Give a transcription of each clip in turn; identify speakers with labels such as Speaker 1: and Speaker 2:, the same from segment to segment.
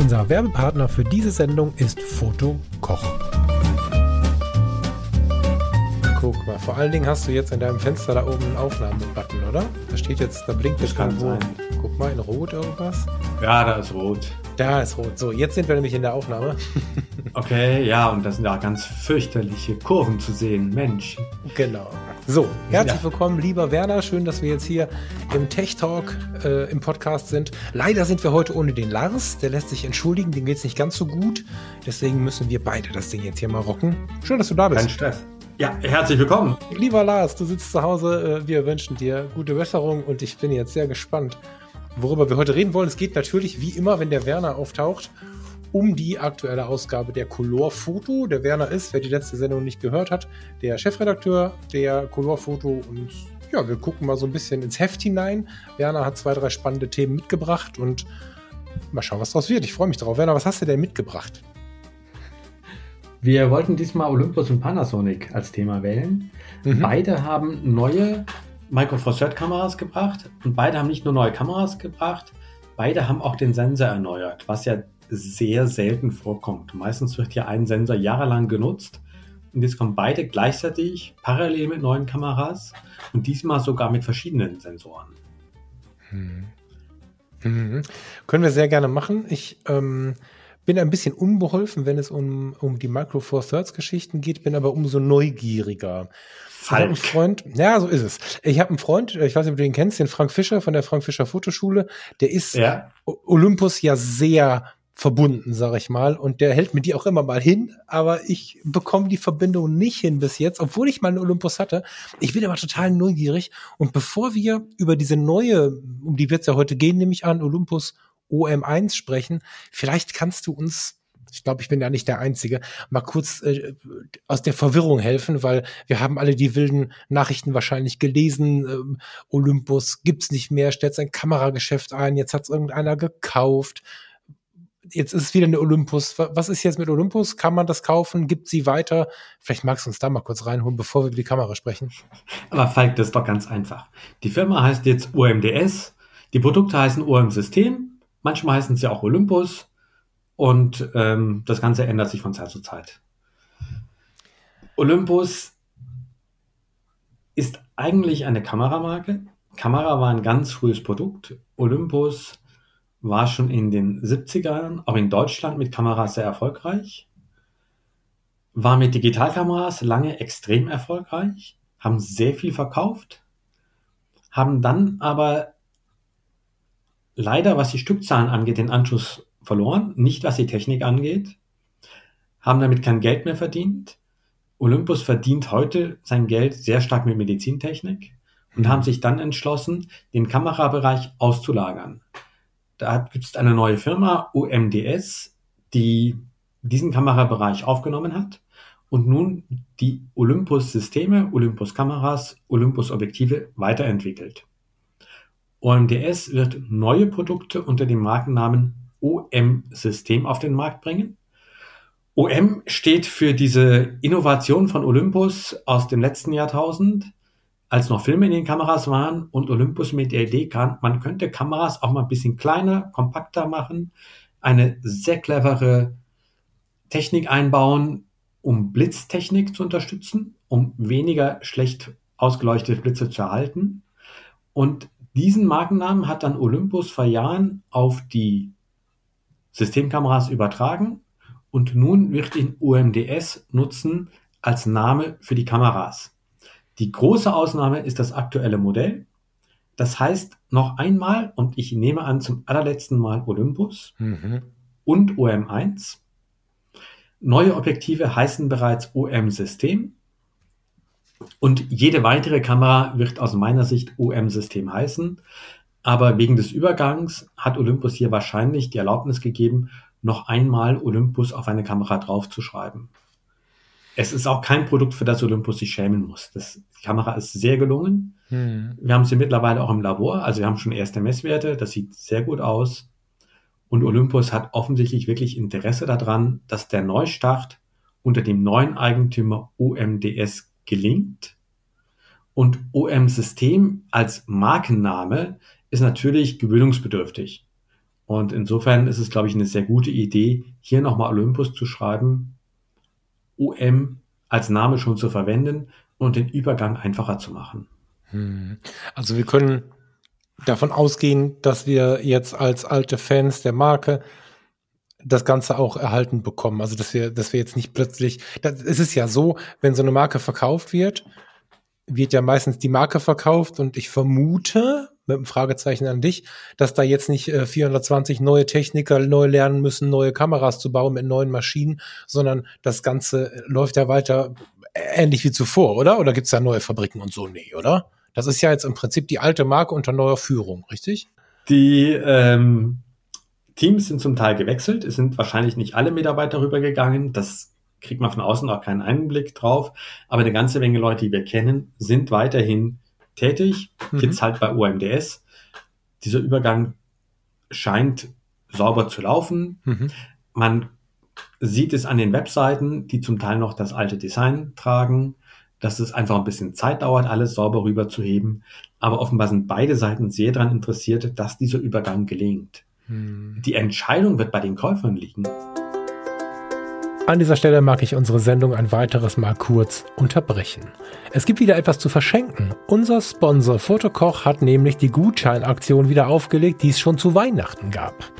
Speaker 1: Unser Werbepartner für diese Sendung ist Foto Koch. Guck mal, vor allen Dingen hast du jetzt in deinem Fenster da oben einen Aufnahmebutton, oder? Da steht jetzt, da blinkt
Speaker 2: Das
Speaker 1: jetzt
Speaker 2: kann
Speaker 1: irgendwo. Guck mal, in Rot irgendwas.
Speaker 2: Ja, da ist rot.
Speaker 1: Da ist Rot. So, jetzt sind wir nämlich in der Aufnahme.
Speaker 2: Okay, ja, und da sind ja ganz fürchterliche Kurven zu sehen. Mensch.
Speaker 1: Genau. So, herzlich willkommen, lieber Werner. Schön, dass wir jetzt hier im Tech Talk äh, im Podcast sind. Leider sind wir heute ohne den Lars. Der lässt sich entschuldigen, dem geht's nicht ganz so gut. Deswegen müssen wir beide das Ding jetzt hier mal rocken. Schön, dass du da bist.
Speaker 2: Kein Stress. Ja, herzlich willkommen.
Speaker 1: Lieber Lars, du sitzt zu Hause. Äh, wir wünschen dir gute Besserung und ich bin jetzt sehr gespannt, worüber wir heute reden wollen. Es geht natürlich, wie immer, wenn der Werner auftaucht, um die aktuelle Ausgabe der Color Foto. Der Werner ist, wer die letzte Sendung nicht gehört hat, der Chefredakteur der Color Foto und ja, wir gucken mal so ein bisschen ins Heft hinein. Werner hat zwei, drei spannende Themen mitgebracht und mal schauen, was draus wird. Ich freue mich drauf. Werner, was hast du denn mitgebracht?
Speaker 2: Wir wollten diesmal Olympus und Panasonic als Thema wählen.
Speaker 1: Mhm.
Speaker 2: Beide haben neue Micro Four Third Kameras gebracht und beide haben nicht nur neue Kameras gebracht, beide haben auch den Sensor erneuert, was ja sehr selten vorkommt. Meistens wird ja ein Sensor jahrelang genutzt und jetzt kommen beide gleichzeitig parallel mit neuen Kameras und diesmal sogar mit verschiedenen Sensoren.
Speaker 1: Mhm. Können wir sehr gerne machen. Ich ähm, bin ein bisschen unbeholfen, wenn es um, um die Micro Four Thirds Geschichten geht, bin aber umso neugieriger. Ich habe einen
Speaker 2: Falk.
Speaker 1: Freund, ja, so ist es. Ich habe einen Freund, ich weiß nicht, ob du den kennst, den Frank Fischer von der Frank Fischer Fotoschule. Der ist
Speaker 2: Ja,
Speaker 1: Olympus ja sehr verbunden, sag ich mal. Und der hält mir die auch immer mal hin, aber ich bekomme die Verbindung nicht hin bis jetzt, obwohl ich mal einen Olympus hatte. Ich bin aber total neugierig. Und bevor wir über diese neue, um die wird es ja heute gehen, nehme ich an, Olympus OM1 sprechen, vielleicht kannst du uns ich glaube, ich bin ja nicht der Einzige, mal kurz äh, aus der Verwirrung helfen, weil wir haben alle die wilden Nachrichten wahrscheinlich gelesen. Ähm, Olympus gibt's nicht mehr, stellt sein Kamerageschäft ein, jetzt hat's irgendeiner gekauft. Jetzt ist es wieder eine Olympus. Wa- Was ist jetzt mit Olympus? Kann man das kaufen? Gibt sie weiter? Vielleicht magst du uns da mal kurz reinholen, bevor wir über die Kamera sprechen.
Speaker 2: aber Falk, das ist doch ganz einfach. Die Firma heißt jetzt OMDS, die Produkte heißen OM System, manchmal heißen sie auch Olympus und ähm, das Ganze ändert sich von Zeit zu Zeit. Olympus ist eigentlich eine Kameramarke. Kamera war ein ganz frühes Produkt. Olympus war schon in den 70ern, auch in Deutschland mit Kameras sehr erfolgreich. War mit Digitalkameras lange extrem erfolgreich, haben sehr viel verkauft, haben dann aber leider, was die Stückzahlen angeht, den Anschluss verloren, nicht was die Technik angeht, haben damit kein Geld mehr verdient. Olympus verdient heute sein Geld sehr stark mit Medizintechnik und haben sich dann entschlossen, den Kamerabereich auszulagern. Da gibt es eine neue Firma, OMDS, die diesen Kamerabereich aufgenommen hat und nun die Olympus-Systeme, Olympus-Kameras, Olympus-Objektive weiterentwickelt. OMDS wird neue Produkte unter dem Markennamen OM-System auf den Markt bringen. OM steht für diese Innovation von Olympus aus dem letzten Jahrtausend, als noch Filme in den Kameras waren und Olympus mit der Idee kam, man könnte Kameras auch mal ein bisschen kleiner, kompakter machen, eine sehr clevere Technik einbauen, um Blitztechnik zu unterstützen, um weniger schlecht ausgeleuchtete Blitze zu erhalten. Und diesen Markennamen hat dann Olympus vor Jahren auf die Systemkameras übertragen und nun wird ihn OMDS nutzen als Name für die Kameras. Die große Ausnahme ist das aktuelle Modell. Das heißt noch einmal, und ich nehme an zum allerletzten Mal Olympus
Speaker 1: Mhm.
Speaker 2: und OM1. Neue Objektive heißen bereits OM-System. Und jede weitere Kamera wird aus meiner Sicht OM-System heißen. Aber wegen des Übergangs hat Olympus hier wahrscheinlich die Erlaubnis gegeben, noch einmal Olympus auf eine Kamera draufzuschreiben. Es ist auch kein Produkt, für das Olympus sich schämen muss. Das, die Kamera ist sehr gelungen. Hm. Wir haben sie mittlerweile auch im Labor, also wir haben schon erste Messwerte, das sieht sehr gut aus. Und Olympus hat offensichtlich wirklich Interesse daran, dass der Neustart unter dem neuen Eigentümer OMDS gelingt. Und OM-System als Markenname ist natürlich gewöhnungsbedürftig. Und insofern ist es, glaube ich, eine sehr gute Idee, hier nochmal Olympus zu schreiben, OM als Name schon zu verwenden und den Übergang einfacher zu machen.
Speaker 1: Hm. Also wir können davon ausgehen, dass wir jetzt als alte Fans der Marke das Ganze auch erhalten bekommen. Also dass wir, dass wir jetzt nicht plötzlich, das, es ist ja so, wenn so eine Marke verkauft wird, wird ja meistens die Marke verkauft und ich vermute, mit einem Fragezeichen an dich, dass da jetzt nicht äh, 420 neue Techniker neu lernen müssen, neue Kameras zu bauen mit neuen Maschinen, sondern das Ganze läuft ja weiter ähnlich wie zuvor, oder? Oder gibt's da neue Fabriken und so? Nee, oder? Das ist ja jetzt im Prinzip die alte Marke unter neuer Führung, richtig?
Speaker 2: Die ähm, Teams sind zum Teil gewechselt. Es sind wahrscheinlich nicht alle Mitarbeiter rübergegangen. Das kriegt man von außen auch keinen Einblick drauf. Aber eine ganze Menge Leute, die wir kennen, sind weiterhin tätig. Mhm. Jetzt halt bei OMDS. Dieser Übergang scheint sauber zu laufen. Mhm. Man sieht es an den Webseiten, die zum Teil noch das alte Design tragen dass es einfach ein bisschen Zeit dauert, alles sauber rüberzuheben. Aber offenbar sind beide Seiten sehr daran interessiert, dass dieser Übergang gelingt. Hm. Die Entscheidung wird bei den Käufern liegen.
Speaker 1: An dieser Stelle mag ich unsere Sendung ein weiteres Mal kurz unterbrechen. Es gibt wieder etwas zu verschenken. Unser Sponsor Fotokoch hat nämlich die Gutscheinaktion wieder aufgelegt, die es schon zu Weihnachten gab.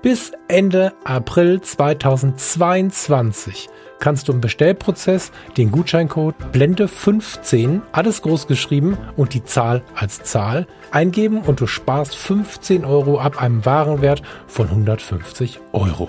Speaker 1: Bis Ende April 2022 kannst du im Bestellprozess den Gutscheincode Blende15, alles groß geschrieben und die Zahl als Zahl eingeben und du sparst 15 Euro ab einem Warenwert von 150 Euro.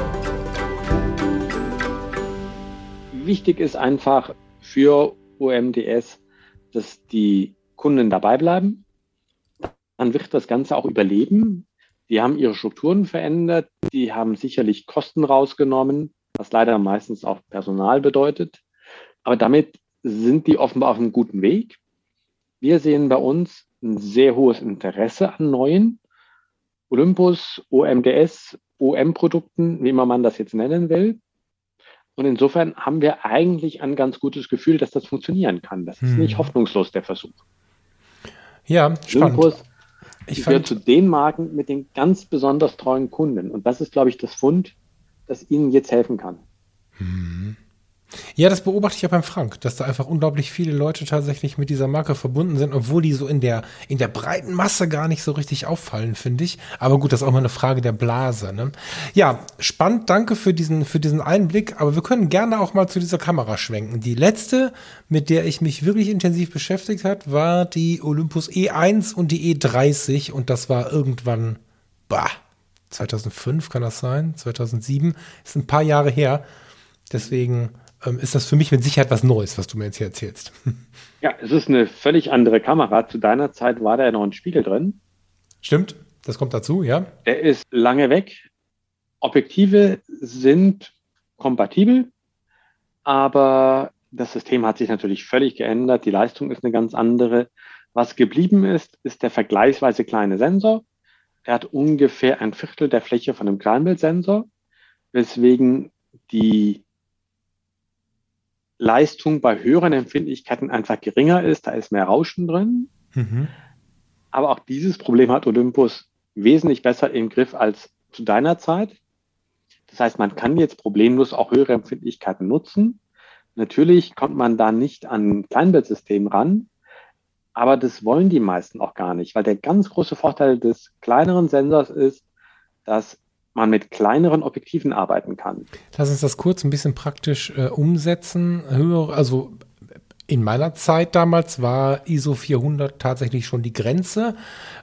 Speaker 3: Wichtig ist einfach für OMDS, dass die Kunden dabei bleiben. Dann wird das Ganze auch überleben. Die haben ihre Strukturen verändert, die haben sicherlich Kosten rausgenommen, was leider meistens auch Personal bedeutet. Aber damit sind die offenbar auf einem guten Weg. Wir sehen bei uns ein sehr hohes Interesse an neuen Olympus, OMDS, OM-Produkten, wie immer man das jetzt nennen will. Und insofern haben wir eigentlich ein ganz gutes Gefühl, dass das funktionieren kann. Das ist hm. nicht hoffnungslos der Versuch.
Speaker 1: Ja, spannend.
Speaker 3: Olympus ich gehört zu den Marken mit den ganz besonders treuen Kunden. Und das ist, glaube ich, das Fund, das Ihnen jetzt helfen kann. Hm.
Speaker 1: Ja, das beobachte ich ja beim Frank, dass da einfach unglaublich viele Leute tatsächlich mit dieser Marke verbunden sind, obwohl die so in der, in der breiten Masse gar nicht so richtig auffallen, finde ich. Aber gut, das ist auch mal eine Frage der Blase. Ne? Ja, spannend, danke für diesen, für diesen Einblick, aber wir können gerne auch mal zu dieser Kamera schwenken. Die letzte, mit der ich mich wirklich intensiv beschäftigt hat, war die Olympus E1 und die E30 und das war irgendwann, bah, 2005 kann das sein, 2007, ist ein paar Jahre her. Deswegen ähm, ist das für mich mit Sicherheit was Neues, was du mir jetzt hier erzählst.
Speaker 3: Ja, es ist eine völlig andere Kamera. Zu deiner Zeit war da ja noch ein Spiegel drin.
Speaker 1: Stimmt, das kommt dazu, ja.
Speaker 3: Er ist lange weg. Objektive sind kompatibel, aber das System hat sich natürlich völlig geändert. Die Leistung ist eine ganz andere. Was geblieben ist, ist der vergleichsweise kleine Sensor. Er hat ungefähr ein Viertel der Fläche von einem Kleinbildsensor, weswegen die Leistung bei höheren Empfindlichkeiten einfach geringer ist, da ist mehr Rauschen drin. Mhm. Aber auch dieses Problem hat Olympus wesentlich besser im Griff als zu deiner Zeit. Das heißt, man kann jetzt problemlos auch höhere Empfindlichkeiten nutzen. Natürlich kommt man da nicht an ein Kleinbildsystem ran, aber das wollen die meisten auch gar nicht, weil der ganz große Vorteil des kleineren Sensors ist, dass man mit kleineren Objektiven arbeiten kann.
Speaker 1: Lass uns das kurz ein bisschen praktisch äh, umsetzen. Höhere, also in meiner Zeit damals war ISO 400 tatsächlich schon die Grenze.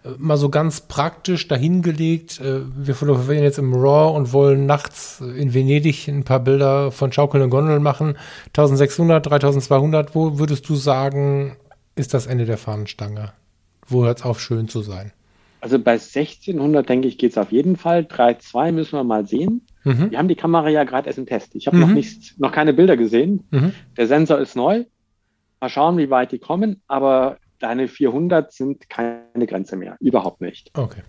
Speaker 1: Äh, mal so ganz praktisch dahingelegt. Äh, wir fotografieren jetzt im RAW und wollen nachts in Venedig ein paar Bilder von schaukelnden Gondeln machen. 1600, 3200. Wo würdest du sagen, ist das Ende der Fahnenstange? Wo hört es auf, schön zu sein?
Speaker 3: Also bei 1600, denke ich, geht es auf jeden Fall. 3.2 müssen wir mal sehen. Mhm. Wir haben die Kamera ja gerade erst im Test. Ich habe mhm. noch, nicht, noch keine Bilder gesehen. Mhm. Der Sensor ist neu. Mal schauen, wie weit die kommen. Aber deine 400 sind keine Grenze mehr. Überhaupt nicht.
Speaker 1: Okay.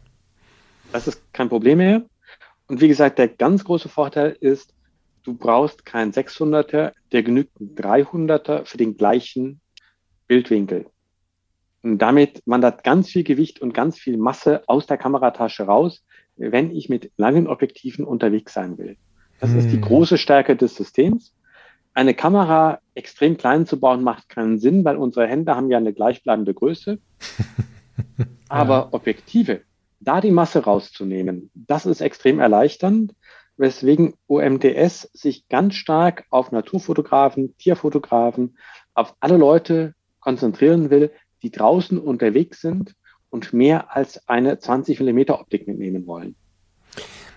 Speaker 3: Das ist kein Problem mehr. Und wie gesagt, der ganz große Vorteil ist, du brauchst keinen 600er, der genügt ein 300er für den gleichen Bildwinkel. Und damit wandert ganz viel Gewicht und ganz viel Masse aus der Kameratasche raus, wenn ich mit langen Objektiven unterwegs sein will. Das hm. ist die hm. große Stärke des Systems. Eine Kamera extrem klein zu bauen macht keinen Sinn, weil unsere Hände haben ja eine gleichbleibende Größe. Aber ja. Objektive, da die Masse rauszunehmen, das ist extrem erleichternd, weswegen OMDS sich ganz stark auf Naturfotografen, Tierfotografen, auf alle Leute konzentrieren will, die draußen unterwegs sind und mehr als eine 20 mm Optik mitnehmen wollen.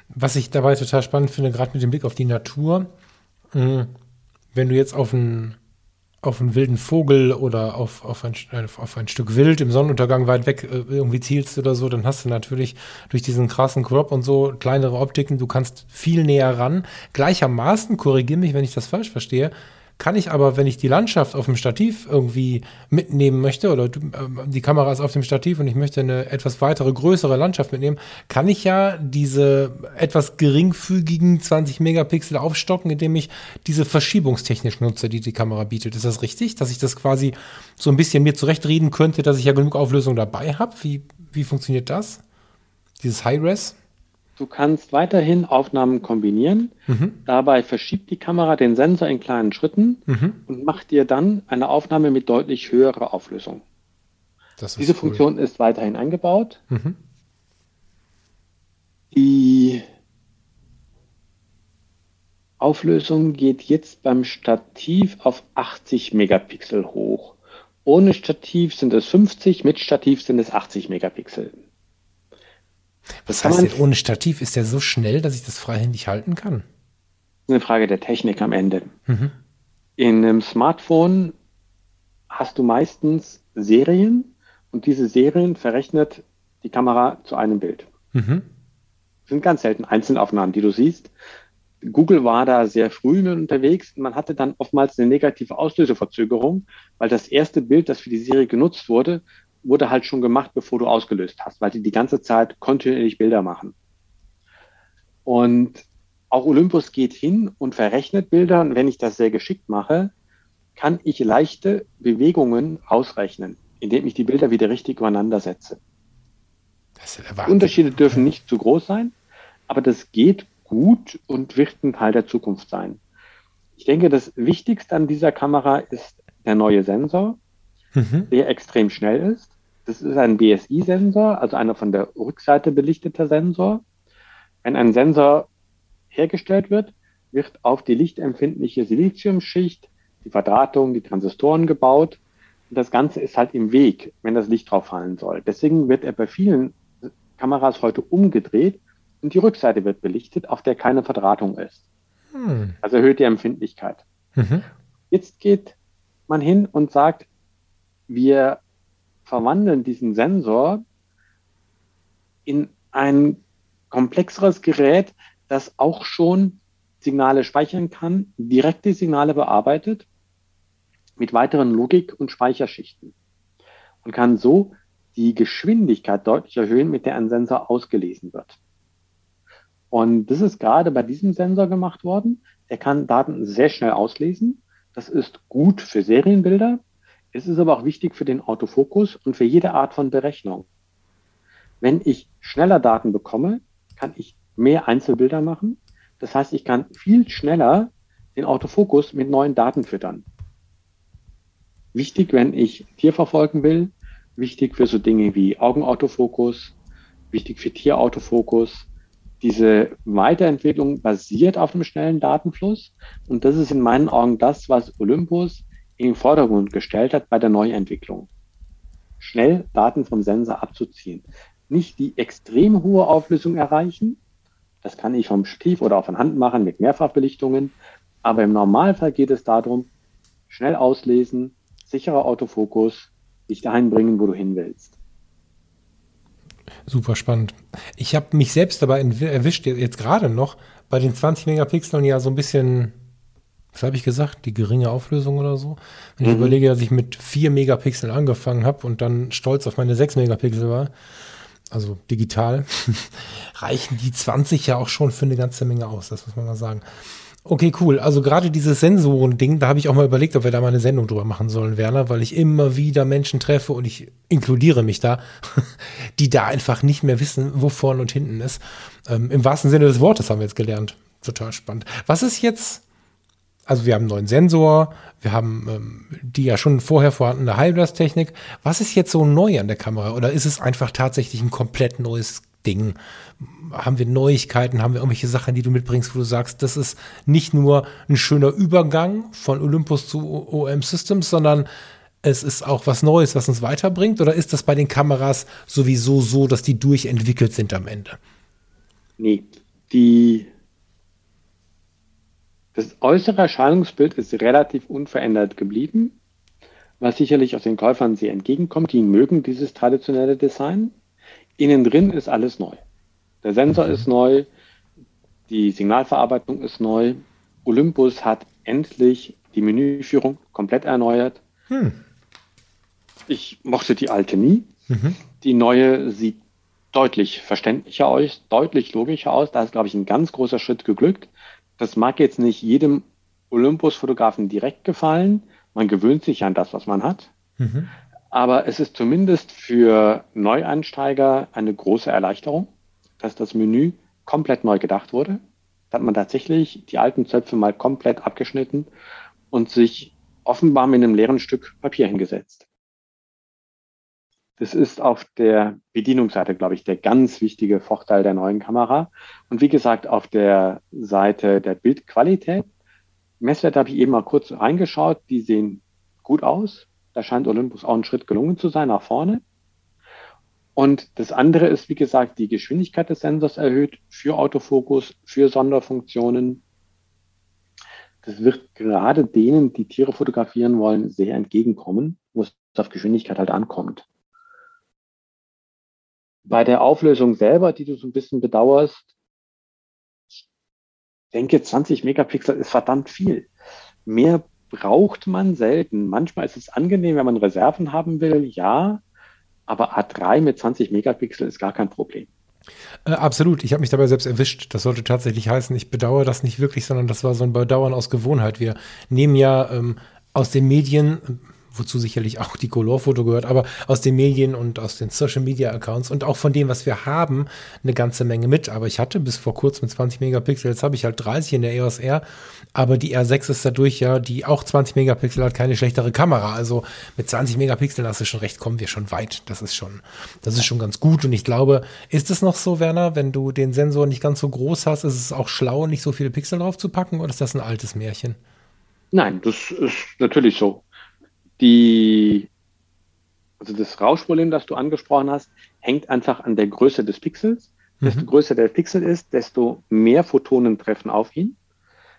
Speaker 1: Was ich dabei total spannend finde, gerade mit dem Blick auf die Natur, hm, wenn du jetzt auf einen, auf einen wilden Vogel oder auf, auf, ein, auf ein Stück Wild im Sonnenuntergang weit weg äh, irgendwie zielst oder so, dann hast du natürlich durch diesen krassen Crop und so kleinere Optiken, du kannst viel näher ran. Gleichermaßen, korrigiere mich, wenn ich das falsch verstehe, kann ich aber, wenn ich die Landschaft auf dem Stativ irgendwie mitnehmen möchte oder ähm, die Kamera ist auf dem Stativ und ich möchte eine etwas weitere, größere Landschaft mitnehmen, kann ich ja diese etwas geringfügigen 20 Megapixel aufstocken, indem ich diese Verschiebungstechnik nutze, die die Kamera bietet. Ist das richtig, dass ich das quasi so ein bisschen mir zurechtreden könnte, dass ich ja genug Auflösung dabei habe? Wie, wie funktioniert das? Dieses High-Res?
Speaker 3: Du kannst weiterhin Aufnahmen kombinieren. Mhm. Dabei verschiebt die Kamera den Sensor in kleinen Schritten mhm. und macht dir dann eine Aufnahme mit deutlich höherer Auflösung. Diese cool. Funktion ist weiterhin eingebaut. Mhm. Die Auflösung geht jetzt beim Stativ auf 80 Megapixel hoch. Ohne Stativ sind es 50, mit Stativ sind es 80 Megapixel.
Speaker 1: Was heißt denn, ohne Stativ ist der so schnell, dass ich das freihändig halten kann?
Speaker 3: Eine Frage der Technik am Ende. Mhm. In einem Smartphone hast du meistens Serien und diese Serien verrechnet die Kamera zu einem Bild. Mhm. Das sind ganz selten Einzelaufnahmen, die du siehst. Google war da sehr früh unterwegs. Man hatte dann oftmals eine negative Auslöseverzögerung, weil das erste Bild, das für die Serie genutzt wurde, wurde halt schon gemacht, bevor du ausgelöst hast, weil die die ganze Zeit kontinuierlich Bilder machen. Und auch Olympus geht hin und verrechnet Bilder. Und wenn ich das sehr geschickt mache, kann ich leichte Bewegungen ausrechnen, indem ich die Bilder wieder richtig übereinander setze. Unterschiede dürfen nicht zu groß sein, aber das geht gut und wird ein Teil der Zukunft sein. Ich denke, das Wichtigste an dieser Kamera ist der neue Sensor, mhm. der extrem schnell ist. Das ist ein BSI-Sensor, also einer von der Rückseite belichteter Sensor. Wenn ein Sensor hergestellt wird, wird auf die lichtempfindliche Siliziumschicht die Verdrahtung, die Transistoren gebaut. Und das Ganze ist halt im Weg, wenn das Licht drauf fallen soll. Deswegen wird er bei vielen Kameras heute umgedreht und die Rückseite wird belichtet, auf der keine Verdrahtung ist. Hm. Also erhöht die Empfindlichkeit. Mhm. Jetzt geht man hin und sagt, wir verwandeln diesen Sensor in ein komplexeres Gerät, das auch schon Signale speichern kann, direkt die Signale bearbeitet mit weiteren Logik- und Speicherschichten und kann so die Geschwindigkeit deutlich erhöhen, mit der ein Sensor ausgelesen wird. Und das ist gerade bei diesem Sensor gemacht worden. Der kann Daten sehr schnell auslesen. Das ist gut für Serienbilder. Es ist aber auch wichtig für den Autofokus und für jede Art von Berechnung. Wenn ich schneller Daten bekomme, kann ich mehr Einzelbilder machen. Das heißt, ich kann viel schneller den Autofokus mit neuen Daten füttern. Wichtig, wenn ich Tier verfolgen will, wichtig für so Dinge wie Augenautofokus, wichtig für Tierautofokus, diese Weiterentwicklung basiert auf einem schnellen Datenfluss. Und das ist in meinen Augen das, was Olympus in den Vordergrund gestellt hat bei der Neuentwicklung. Schnell Daten vom Sensor abzuziehen. Nicht die extrem hohe Auflösung erreichen. Das kann ich vom Stief oder auch von Hand machen mit Mehrfachbelichtungen. Aber im Normalfall geht es darum, schnell auslesen, sicherer Autofokus, dich dahin bringen, wo du hin willst.
Speaker 1: Super spannend. Ich habe mich selbst dabei erwischt, jetzt gerade noch, bei den 20 Megapixeln ja so ein bisschen, was habe ich gesagt, die geringe Auflösung oder so. Wenn mhm. ich überlege, dass ich mit 4 Megapixeln angefangen habe und dann stolz auf meine 6 Megapixel war, also digital, reichen die 20 ja auch schon für eine ganze Menge aus, das muss man mal sagen. Okay, cool. Also gerade dieses Sensoren-Ding, da habe ich auch mal überlegt, ob wir da mal eine Sendung drüber machen sollen, Werner, weil ich immer wieder Menschen treffe und ich inkludiere mich da, die da einfach nicht mehr wissen, wo vorne und hinten ist. Ähm, Im wahrsten Sinne des Wortes haben wir jetzt gelernt. Total spannend. Was ist jetzt, also wir haben einen neuen Sensor, wir haben ähm, die ja schon vorher vorhandene Heilblast-Technik. Was ist jetzt so neu an der Kamera? Oder ist es einfach tatsächlich ein komplett neues Ding? Haben wir Neuigkeiten? Haben wir irgendwelche Sachen, die du mitbringst, wo du sagst, das ist nicht nur ein schöner Übergang von Olympus zu OM Systems, sondern es ist auch was Neues, was uns weiterbringt? Oder ist das bei den Kameras sowieso so, dass die durchentwickelt sind am Ende?
Speaker 3: Nee, die, das äußere Erscheinungsbild ist relativ unverändert geblieben, was sicherlich auch den Käufern sehr entgegenkommt. Die mögen dieses traditionelle Design. Innen drin ist alles neu. Der Sensor ist neu, die Signalverarbeitung ist neu. Olympus hat endlich die Menüführung komplett erneuert. Hm. Ich mochte die alte nie. Mhm. Die neue sieht deutlich verständlicher aus, deutlich logischer aus. Da ist, glaube ich, ein ganz großer Schritt geglückt. Das mag jetzt nicht jedem Olympus-Fotografen direkt gefallen. Man gewöhnt sich an das, was man hat. Mhm. Aber es ist zumindest für Neueinsteiger eine große Erleichterung, dass das Menü komplett neu gedacht wurde. Da hat man tatsächlich die alten Zöpfe mal komplett abgeschnitten und sich offenbar mit einem leeren Stück Papier hingesetzt. Das ist auf der Bedienungsseite, glaube ich, der ganz wichtige Vorteil der neuen Kamera. Und wie gesagt, auf der Seite der Bildqualität, Messwerte habe ich eben mal kurz reingeschaut, die sehen gut aus. Da scheint Olympus auch ein Schritt gelungen zu sein nach vorne. Und das andere ist, wie gesagt, die Geschwindigkeit des Sensors erhöht für Autofokus, für Sonderfunktionen. Das wird gerade denen, die Tiere fotografieren wollen, sehr entgegenkommen, wo es auf Geschwindigkeit halt ankommt. Bei der Auflösung selber, die du so ein bisschen bedauerst, ich denke, 20 Megapixel ist verdammt viel. Mehr braucht man selten. Manchmal ist es angenehm, wenn man Reserven haben will, ja. Aber A3 mit 20 Megapixel ist gar kein Problem.
Speaker 1: Äh, absolut. Ich habe mich dabei selbst erwischt. Das sollte tatsächlich heißen, ich bedauere das nicht wirklich, sondern das war so ein Bedauern aus Gewohnheit. Wir nehmen ja ähm, aus den Medien, wozu sicherlich auch die Color-Foto gehört, aber aus den Medien und aus den Social-Media-Accounts und auch von dem, was wir haben, eine ganze Menge mit. Aber ich hatte bis vor kurzem 20 Megapixel, jetzt habe ich halt 30 in der EOS R, aber die R6 ist dadurch ja, die auch 20 Megapixel hat, keine schlechtere Kamera. Also mit 20 Megapixeln hast du schon recht, kommen wir schon weit. Das ist schon, das ist schon ganz gut. Und ich glaube, ist es noch so, Werner, wenn du den Sensor nicht ganz so groß hast, ist es auch schlau, nicht so viele Pixel drauf zu packen oder ist das ein altes Märchen?
Speaker 3: Nein, das ist natürlich so die, also das Rauschproblem, das du angesprochen hast, hängt einfach an der Größe des Pixels. Mhm. Desto größer der Pixel ist, desto mehr Photonen treffen auf ihn,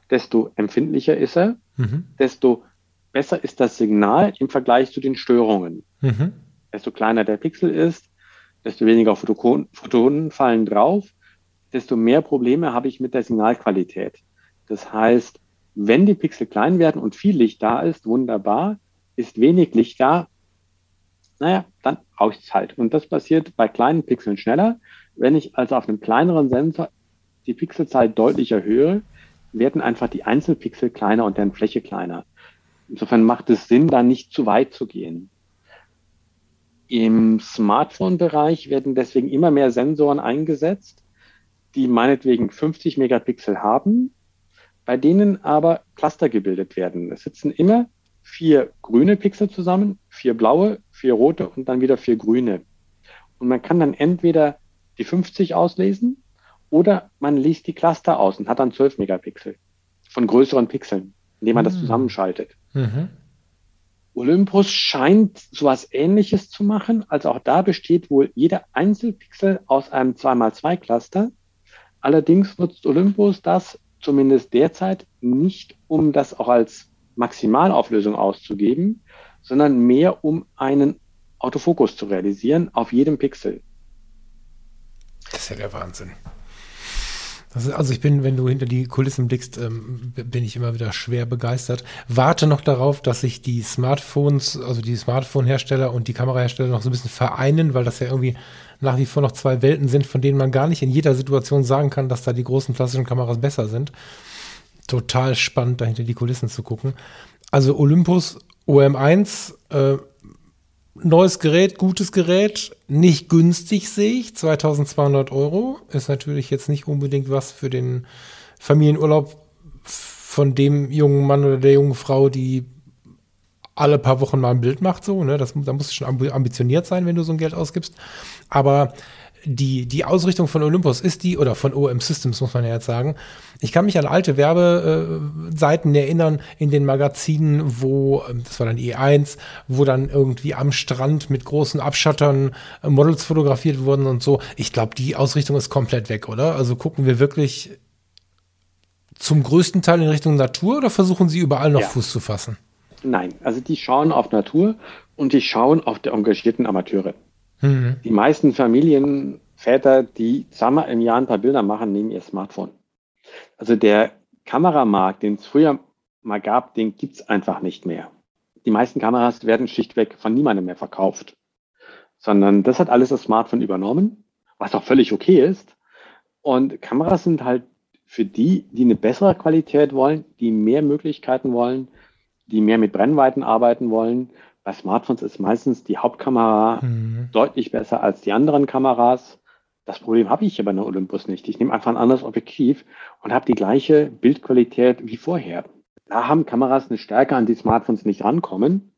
Speaker 3: desto empfindlicher ist er, mhm. desto besser ist das Signal im Vergleich zu den Störungen. Mhm. Desto kleiner der Pixel ist, desto weniger Photonen fallen drauf, desto mehr Probleme habe ich mit der Signalqualität. Das heißt, wenn die Pixel klein werden und viel Licht da ist, wunderbar ist wenig Licht da, naja, dann brauche ich es halt. Und das passiert bei kleinen Pixeln schneller. Wenn ich also auf einem kleineren Sensor die Pixelzahl deutlich erhöhe, werden einfach die Einzelpixel kleiner und deren Fläche kleiner. Insofern macht es Sinn, da nicht zu weit zu gehen. Im Smartphone-Bereich werden deswegen immer mehr Sensoren eingesetzt, die meinetwegen 50 Megapixel haben, bei denen aber Cluster gebildet werden. Es sitzen immer vier grüne Pixel zusammen, vier blaue, vier rote und dann wieder vier grüne. Und man kann dann entweder die 50 auslesen Oder man liest die Cluster aus und hat dann 12 Megapixel von größeren Pixeln, indem man das
Speaker 1: Mhm.
Speaker 3: zusammenschaltet.
Speaker 1: Mhm.
Speaker 3: Olympus scheint sowas ähnliches zu machen. Also auch da besteht wohl jeder Einzelpixel aus einem 2x2 Cluster. Allerdings nutzt Olympus das zumindest derzeit nicht, um das auch als Maximalauflösung auszugeben, sondern mehr um einen Autofokus zu realisieren auf jedem Pixel.
Speaker 1: Das ist ja der Wahnsinn. Also ich bin, wenn du hinter die Kulissen blickst, ähm, bin ich immer wieder schwer begeistert. Warte noch darauf, dass sich die Smartphones, also die Smartphone-Hersteller und die Kamerahersteller noch so ein bisschen vereinen, weil das ja irgendwie nach wie vor noch zwei Welten sind, von denen man gar nicht in jeder Situation sagen kann, dass da die großen klassischen Kameras besser sind. Total spannend, da hinter die Kulissen zu gucken. Also Olympus OM1, äh, neues Gerät, gutes Gerät, nicht günstig sehe ich, 2200 Euro. Ist natürlich jetzt nicht unbedingt was für den Familienurlaub von dem jungen Mann oder der jungen Frau, die alle paar Wochen mal ein Bild macht, so, ne? Das, da musst du schon ambi- ambitioniert sein, wenn du so ein Geld ausgibst. Aber die, die Ausrichtung von Olympus ist die, oder von OM Systems, muss man ja jetzt sagen. Ich kann mich an alte Werbeseiten erinnern in den Magazinen, wo, ähm, das war dann E1, wo dann irgendwie am Strand mit großen Abschattern äh, Models fotografiert wurden und so. Ich glaube, die Ausrichtung ist komplett weg, oder? Also gucken wir wirklich zum größten Teil in Richtung Natur oder versuchen sie überall noch
Speaker 3: Ja.
Speaker 1: Fuß zu fassen?
Speaker 3: Nein, also die schauen auf Natur und die schauen auf die engagierten Amateure.
Speaker 1: Mhm.
Speaker 3: Die meisten Familienväter, die zweimal im Jahr ein paar Bilder machen, nehmen ihr Smartphone. Also der Kameramarkt, den es früher mal gab, den gibt's einfach nicht mehr. Die meisten Kameras werden schlichtweg von niemandem mehr verkauft, sondern das hat alles das Smartphone übernommen, was auch völlig okay ist. Und Kameras sind halt für die, die eine bessere Qualität wollen, die mehr Möglichkeiten wollen, die mehr mit Brennweiten arbeiten wollen. Bei Smartphones ist meistens die Hauptkamera
Speaker 1: Mhm.
Speaker 3: deutlich besser als die anderen Kameras. Das Problem habe ich hier bei einer Olympus nicht. Ich nehme einfach ein anderes Objektiv und habe die gleiche Bildqualität wie vorher. Da haben Kameras eine Stärke, an die Smartphones nicht rankommen.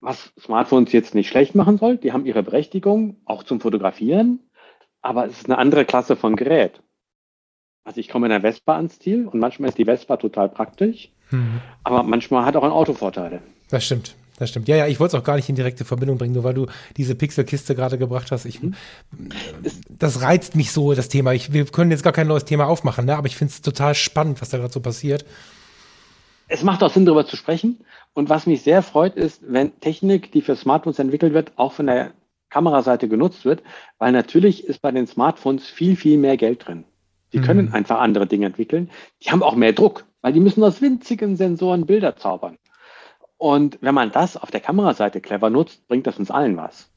Speaker 3: Was Smartphones jetzt nicht schlecht machen soll, die haben ihre Berechtigung, auch zum Fotografieren, aber es ist eine andere Klasse von Gerät. Also ich komme in der Vespa ans Ziel und manchmal ist die Vespa total praktisch,
Speaker 1: Mhm.
Speaker 3: aber manchmal hat auch ein Auto Vorteile.
Speaker 1: Das stimmt. Das stimmt. Ja, ja, ich wollte es auch gar nicht in direkte Verbindung bringen, nur weil du diese Pixelkiste gerade gebracht hast. Ich, das reizt mich so, das Thema. Ich, wir können jetzt gar kein neues Thema aufmachen, ne? aber ich finde es total spannend, was da gerade so passiert.
Speaker 3: es macht auch Sinn, darüber zu sprechen. Und was mich sehr freut, ist, wenn Technik, die für Smartphones entwickelt wird, auch von der Kameraseite genutzt wird, weil natürlich ist bei den Smartphones viel, viel mehr Geld drin. Die
Speaker 1: Mhm.
Speaker 3: können einfach andere Dinge entwickeln. Die haben auch mehr Druck, weil die müssen aus winzigen Sensoren Bilder zaubern. Und wenn man das auf der Kameraseite clever nutzt, bringt das uns allen was.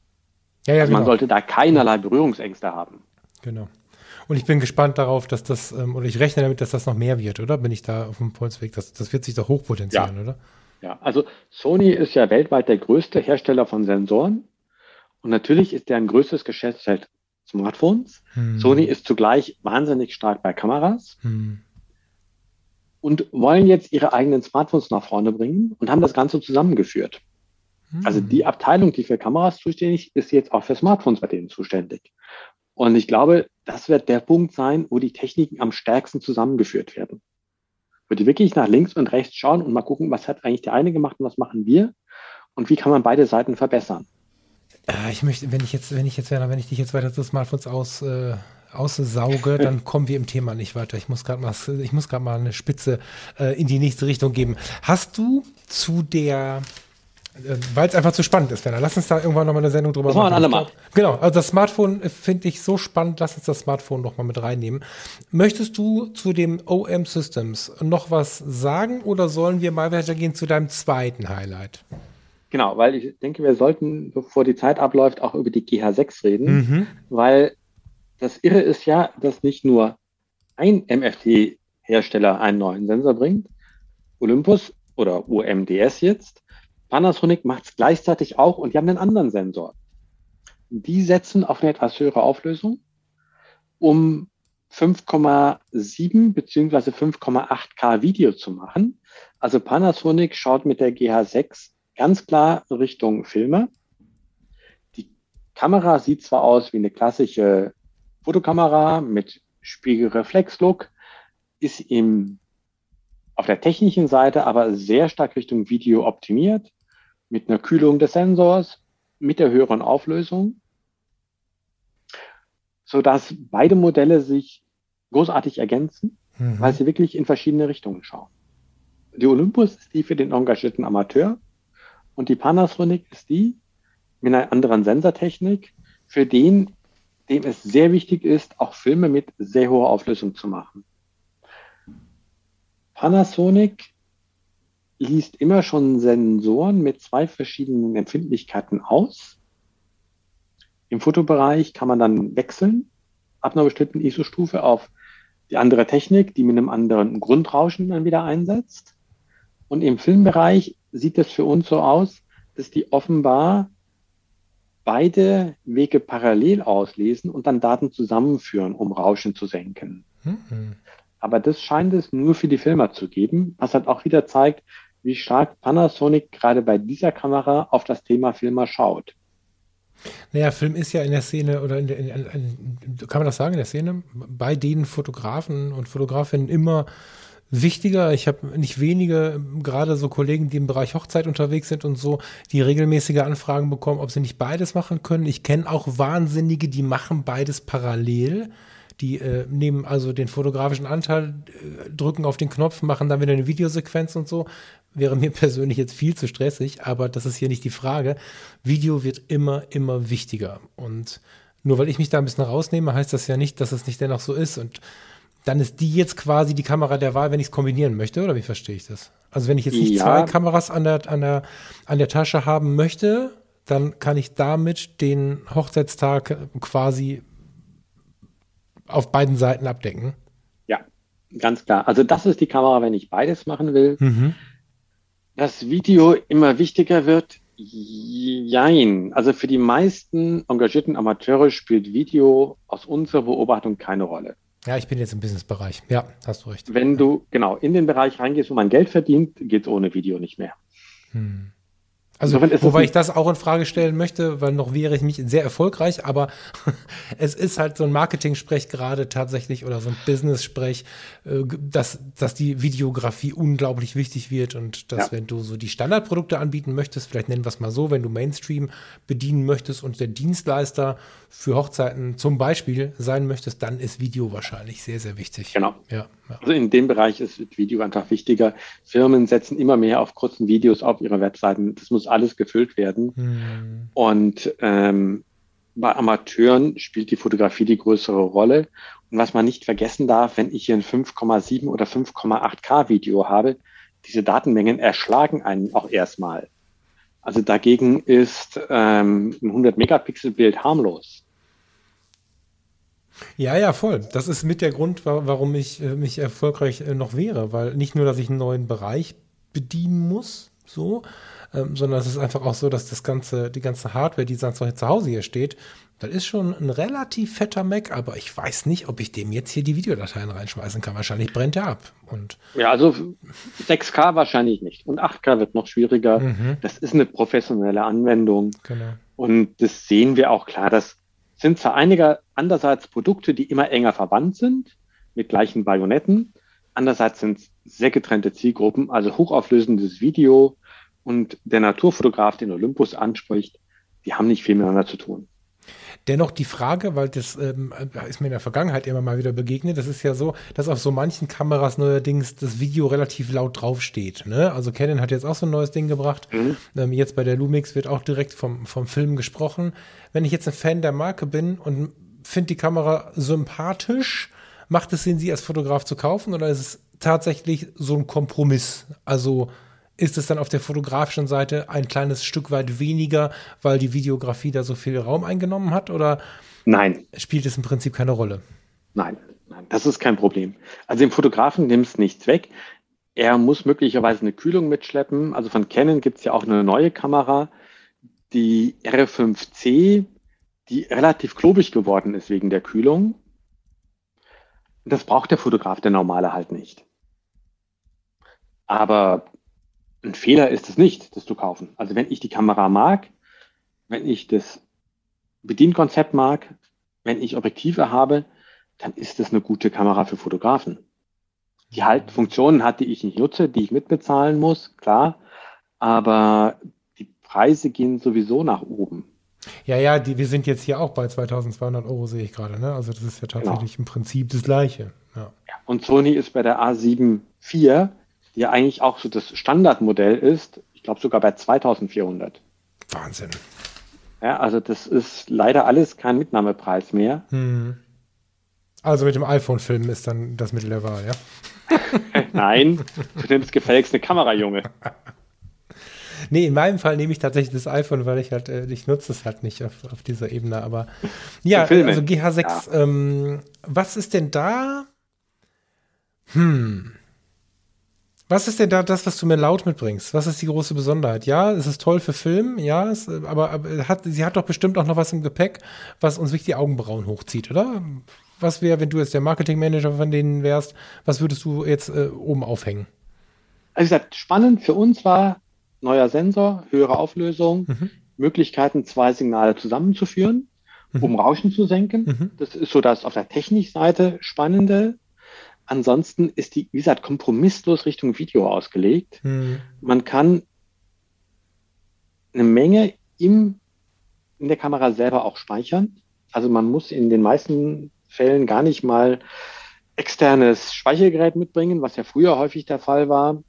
Speaker 1: Ja, ja,
Speaker 3: Also man
Speaker 1: genau.
Speaker 3: sollte da keinerlei Berührungsängste haben.
Speaker 1: genau. Und ich bin gespannt darauf, dass das, ähm, oder ich rechne damit, dass das noch mehr wird, oder? Bin ich da auf dem Pulsweg? Das, das wird sich doch hochpotenzieren, oder?
Speaker 3: Ja, also Sony ist ja weltweit der größte Hersteller von Sensoren. Und natürlich ist deren größtes Geschäftsfeld Smartphones.
Speaker 1: Hm.
Speaker 3: Sony ist zugleich wahnsinnig stark bei Kameras
Speaker 1: Hm.
Speaker 3: Und wollen jetzt ihre eigenen Smartphones nach vorne bringen und haben das Ganze zusammengeführt.
Speaker 1: Hm.
Speaker 3: Also die Abteilung, die für Kameras zuständig ist, jetzt auch für Smartphones bei denen zuständig. Und ich glaube, das wird der Punkt sein, wo die Techniken am stärksten zusammengeführt werden. Wo die wirklich nach links und rechts schauen und mal gucken, was hat eigentlich der eine gemacht und was machen wir und wie kann man beide Seiten verbessern.
Speaker 1: Äh, ich möchte, wenn ich jetzt, wenn ich jetzt, wenn ich dich jetzt weiter zu Smartphones aus, äh, aussauge, dann kommen wir im Thema nicht weiter. Ich muss gerade mal, ich muss gerade mal eine Spitze äh, in die nächste Richtung geben. Hast du zu der, äh, weil es einfach zu spannend ist, Werner, lass uns da irgendwann nochmal eine Sendung drüber
Speaker 3: Das machen wir andermal.
Speaker 1: glaub- Genau, also das Smartphone finde ich so spannend, lass uns das Smartphone noch mal mit reinnehmen. Möchtest du zu dem OM Systems noch was sagen oder sollen wir mal weitergehen zu deinem zweiten Highlight?
Speaker 3: Genau, weil ich denke, wir sollten, bevor die Zeit abläuft, auch über die GH6 reden.
Speaker 1: Mhm.
Speaker 3: weil das Irre ist ja, dass nicht nur ein MFT-Hersteller einen neuen Sensor bringt, Olympus oder OMDS jetzt, Panasonic macht es gleichzeitig auch und die haben einen anderen Sensor. Die setzen auf eine etwas höhere Auflösung, um 5,7 beziehungsweise 5,8K Video zu machen. Also Panasonic schaut mit der GH6 ganz klar Richtung Filme. Die Kamera sieht zwar aus wie eine klassische Fotokamera mit Spiegelreflexlook, ist im, auf der technischen Seite aber sehr stark Richtung Video optimiert, mit einer Kühlung des Sensors, mit der höheren Auflösung, sodass beide Modelle sich großartig ergänzen,
Speaker 1: Mhm.
Speaker 3: weil sie wirklich in verschiedene Richtungen schauen. Die Olympus ist die für den engagierten Amateur und die Panasonic ist die mit einer anderen Sensortechnik, für den, dem es sehr wichtig ist, auch Filme mit sehr hoher Auflösung zu machen. Panasonic liest immer schon Sensoren mit zwei verschiedenen Empfindlichkeiten aus. Im Fotobereich kann man dann wechseln ab einer bestimmten ISO-Stufe auf die andere Technik, die mit einem anderen Grundrauschen dann wieder einsetzt. Und im Filmbereich sieht es für uns so aus, dass die offenbar beide Wege parallel auslesen und dann Daten zusammenführen, um Rauschen zu senken.
Speaker 1: Mhm.
Speaker 3: Aber das scheint es nur für die Filmer zu geben, was halt auch wieder zeigt, wie stark Panasonic gerade bei dieser Kamera auf das Thema Filmer schaut.
Speaker 1: Naja, Film ist ja in der Szene oder in der, in, in, kann man das sagen, in der Szene, bei den Fotografen und Fotografinnen immer wichtiger. Ich habe nicht wenige, gerade so Kollegen, die im Bereich Hochzeit unterwegs sind und so, die regelmäßige Anfragen bekommen, ob sie nicht beides machen können. Ich kenne auch Wahnsinnige, die machen beides parallel. Die äh, nehmen also den fotografischen Anteil, äh, drücken auf den Knopf, machen dann wieder eine Videosequenz und so. Wäre mir persönlich jetzt viel zu stressig, aber das ist hier nicht die Frage. Video wird immer, immer wichtiger. Und nur weil ich mich da ein bisschen rausnehme, heißt das ja nicht, dass es nicht dennoch so ist. Und dann ist die jetzt quasi die Kamera der Wahl, wenn ich es kombinieren möchte, oder wie verstehe ich das? Also wenn ich jetzt nicht
Speaker 3: Ja.
Speaker 1: zwei Kameras an der, an, der, an der Tasche haben möchte, dann kann ich damit den Hochzeitstag quasi auf beiden Seiten abdecken.
Speaker 3: Ja, ganz klar. Also das ist die Kamera, wenn ich beides machen will.
Speaker 1: Mhm.
Speaker 3: Das Video immer wichtiger wird. Jein. Also für die meisten engagierten Amateure spielt Video aus unserer Beobachtung keine Rolle.
Speaker 1: Ja, ich bin jetzt im Businessbereich. Ja, hast du recht.
Speaker 3: Wenn du genau in den Bereich reingehst, wo man Geld verdient, geht's ohne Video nicht mehr.
Speaker 1: Hm. Also, wobei ich das auch in Frage stellen möchte, weil noch wäre ich mich sehr erfolgreich, aber es ist halt so ein Marketing-Sprech gerade tatsächlich oder so ein Business-Sprech, äh, dass, dass die Videografie unglaublich wichtig wird und dass,
Speaker 3: Ja.
Speaker 1: wenn du so die Standardprodukte anbieten möchtest, vielleicht nennen wir es mal so, wenn du Mainstream bedienen möchtest und der Dienstleister für Hochzeiten zum Beispiel sein möchtest, dann ist Video wahrscheinlich sehr, sehr wichtig.
Speaker 3: Genau.
Speaker 1: Ja, ja.
Speaker 3: Also in dem Bereich ist Video einfach wichtiger. Firmen setzen immer mehr auf kurzen Videos auf ihre Webseiten. Das muss alles gefüllt werden.
Speaker 1: Hm.
Speaker 3: Und ähm, bei Amateuren spielt die Fotografie die größere Rolle. Und was man nicht vergessen darf, wenn ich hier ein 5,7 oder 5,8K Video habe, diese Datenmengen erschlagen einen auch erstmal. Also dagegen ist ähm, ein 100 Megapixel Bild harmlos.
Speaker 1: Ja, ja, voll. Das ist mit der Grund, wa- warum ich äh, mich erfolgreich äh, noch wäre, weil nicht nur, dass ich einen neuen Bereich bedienen muss, so, ähm, sondern es ist einfach auch so, dass das ganze, die ganze Hardware, die sonst noch zu Hause hier steht, das ist schon ein relativ fetter Mac, aber ich weiß nicht, ob ich dem jetzt hier die Videodateien reinschmeißen kann. Wahrscheinlich brennt er ab. Und
Speaker 3: Ja, also 6K wahrscheinlich nicht. Und 8K wird noch schwieriger.
Speaker 1: mhm,
Speaker 3: Das ist eine professionelle Anwendung.
Speaker 1: genau.
Speaker 3: Und das sehen wir auch klar. Das sind zwar einige andererseits Produkte, die immer enger verwandt sind, mit gleichen Bajonetten. Andererseits sind es sehr getrennte Zielgruppen, also hochauflösendes Video und der Naturfotograf, den Olympus anspricht, die haben nicht viel miteinander zu tun.
Speaker 1: Dennoch die Frage, weil das ähm, ist mir in der Vergangenheit immer mal wieder begegnet, das ist ja so, dass auf so manchen Kameras neuerdings das Video relativ laut draufsteht. Ne? Also Canon hat jetzt auch so ein neues Ding gebracht.
Speaker 3: Mhm.
Speaker 1: Ähm, jetzt bei der Lumix wird auch direkt vom, vom Film gesprochen. Wenn ich jetzt ein Fan der Marke bin und finde die Kamera sympathisch, macht es Sinn, sie als Fotograf zu kaufen oder ist es tatsächlich so ein Kompromiss? Also ist es dann auf der fotografischen Seite ein kleines Stück weit weniger, weil die Videografie da so viel Raum eingenommen hat oder
Speaker 3: Nein,
Speaker 1: spielt es im Prinzip keine Rolle?
Speaker 3: nein, nein, das ist kein Problem. Also dem Fotografen nimmt es nichts weg. Er muss möglicherweise eine Kühlung mitschleppen. Also von Canon gibt es ja auch eine neue Kamera, die R5C, die relativ klobig geworden ist wegen der Kühlung. Das braucht der Fotograf, der normale halt nicht. Aber ein Fehler ist es nicht, das zu kaufen. Also wenn ich die Kamera mag, wenn ich das Bedienkonzept mag, wenn ich Objektive habe, dann ist das eine gute Kamera für Fotografen. Die halt Funktionen hat, die ich nicht nutze, die ich mitbezahlen muss, klar. Aber die Preise gehen sowieso nach oben.
Speaker 1: Ja, ja, die, wir sind jetzt hier auch bei 2200 Euro, sehe ich gerade. Ne? Also das ist ja tatsächlich genau. im Prinzip das Gleiche. Ja.
Speaker 3: Und Sony ist bei der A7 IV, ja eigentlich auch so das Standardmodell ist, ich glaube sogar bei 2400.
Speaker 1: Wahnsinn.
Speaker 3: Ja, also das ist leider alles kein Mitnahmepreis mehr. Hm.
Speaker 1: Also mit dem iPhone-Film ist dann das Mittel der Wahl, ja?
Speaker 3: Nein, du nimmst gefälligst eine Kamera, Junge.
Speaker 1: Nee, in meinem Fall nehme ich tatsächlich das iPhone, weil ich halt, äh, ich nutze es halt nicht auf, auf dieser Ebene. Aber ja, also GH6, ja. Ähm, was ist denn da? Hm. Was ist denn da das, was du mir laut mitbringst? Was ist die große Besonderheit? Ja, es ist toll für Film, ja, es, aber, aber hat, sie hat doch bestimmt auch noch was im Gepäck, was uns wirklich die Augenbrauen hochzieht, oder? Was wäre, wenn du jetzt der Marketingmanager von denen wärst, was würdest du jetzt äh, oben aufhängen?
Speaker 3: Also wie gesagt, spannend für uns war neuer Sensor, höhere Auflösung, mhm. Möglichkeiten, zwei Signale zusammenzuführen, mhm. um Rauschen zu senken. Mhm. Das ist so das auf der Technikseite Spannende. Ansonsten ist die, wie gesagt, kompromisslos Richtung Video ausgelegt. Mhm. Man kann eine Menge im, in der Kamera selber auch speichern. Also man muss in den meisten Fällen gar nicht mal externes Speichergerät mitbringen, was ja früher häufig der Fall war.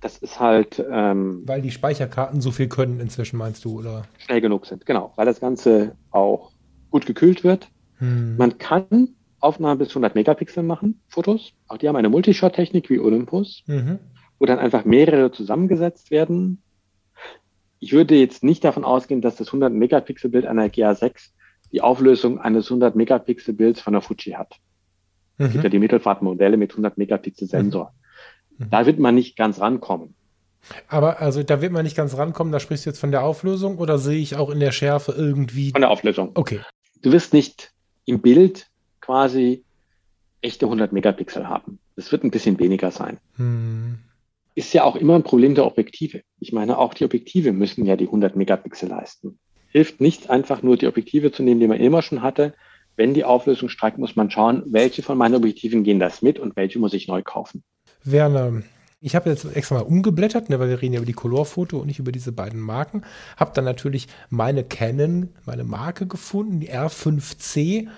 Speaker 3: Das ist halt. Ähm,
Speaker 1: weil die Speicherkarten so viel können inzwischen, meinst du, oder?
Speaker 3: Schnell genug sind, genau. Weil das Ganze auch gut gekühlt wird. Hm. Man kann Aufnahmen bis 100 Megapixel machen, Fotos. Auch die haben eine Multishot-Technik wie Olympus, mhm. wo dann einfach mehrere zusammengesetzt werden. Ich würde jetzt nicht davon ausgehen, dass das 100 Megapixel Bild einer GA6 die Auflösung eines 100 Megapixel Bilds von der Fuji hat. Mhm. Es gibt ja die Mittelfahrtmodelle mit 100 Megapixel Sensor. Mhm. Da wird man nicht ganz rankommen.
Speaker 1: Aber also da wird man nicht ganz rankommen, da sprichst du jetzt von der Auflösung oder sehe ich auch in der Schärfe irgendwie?
Speaker 3: Von der Auflösung.
Speaker 1: Okay.
Speaker 3: Du wirst nicht im Bild quasi echte 100 Megapixel haben. Das wird ein bisschen weniger sein. Hm. Ist ja auch immer ein Problem der Objektive. Ich meine, auch die Objektive müssen ja die 100 Megapixel leisten. Hilft nichts, einfach nur die Objektive zu nehmen, die man immer schon hatte. Wenn die Auflösung streikt, muss man schauen, welche von meinen Objektiven gehen das mit und welche muss ich neu kaufen.
Speaker 1: Werner, ich habe jetzt extra mal umgeblättert, ne, weil wir reden ja über die Colorfoto und nicht über diese beiden Marken. Habe dann natürlich meine Canon, meine Marke gefunden, die R5C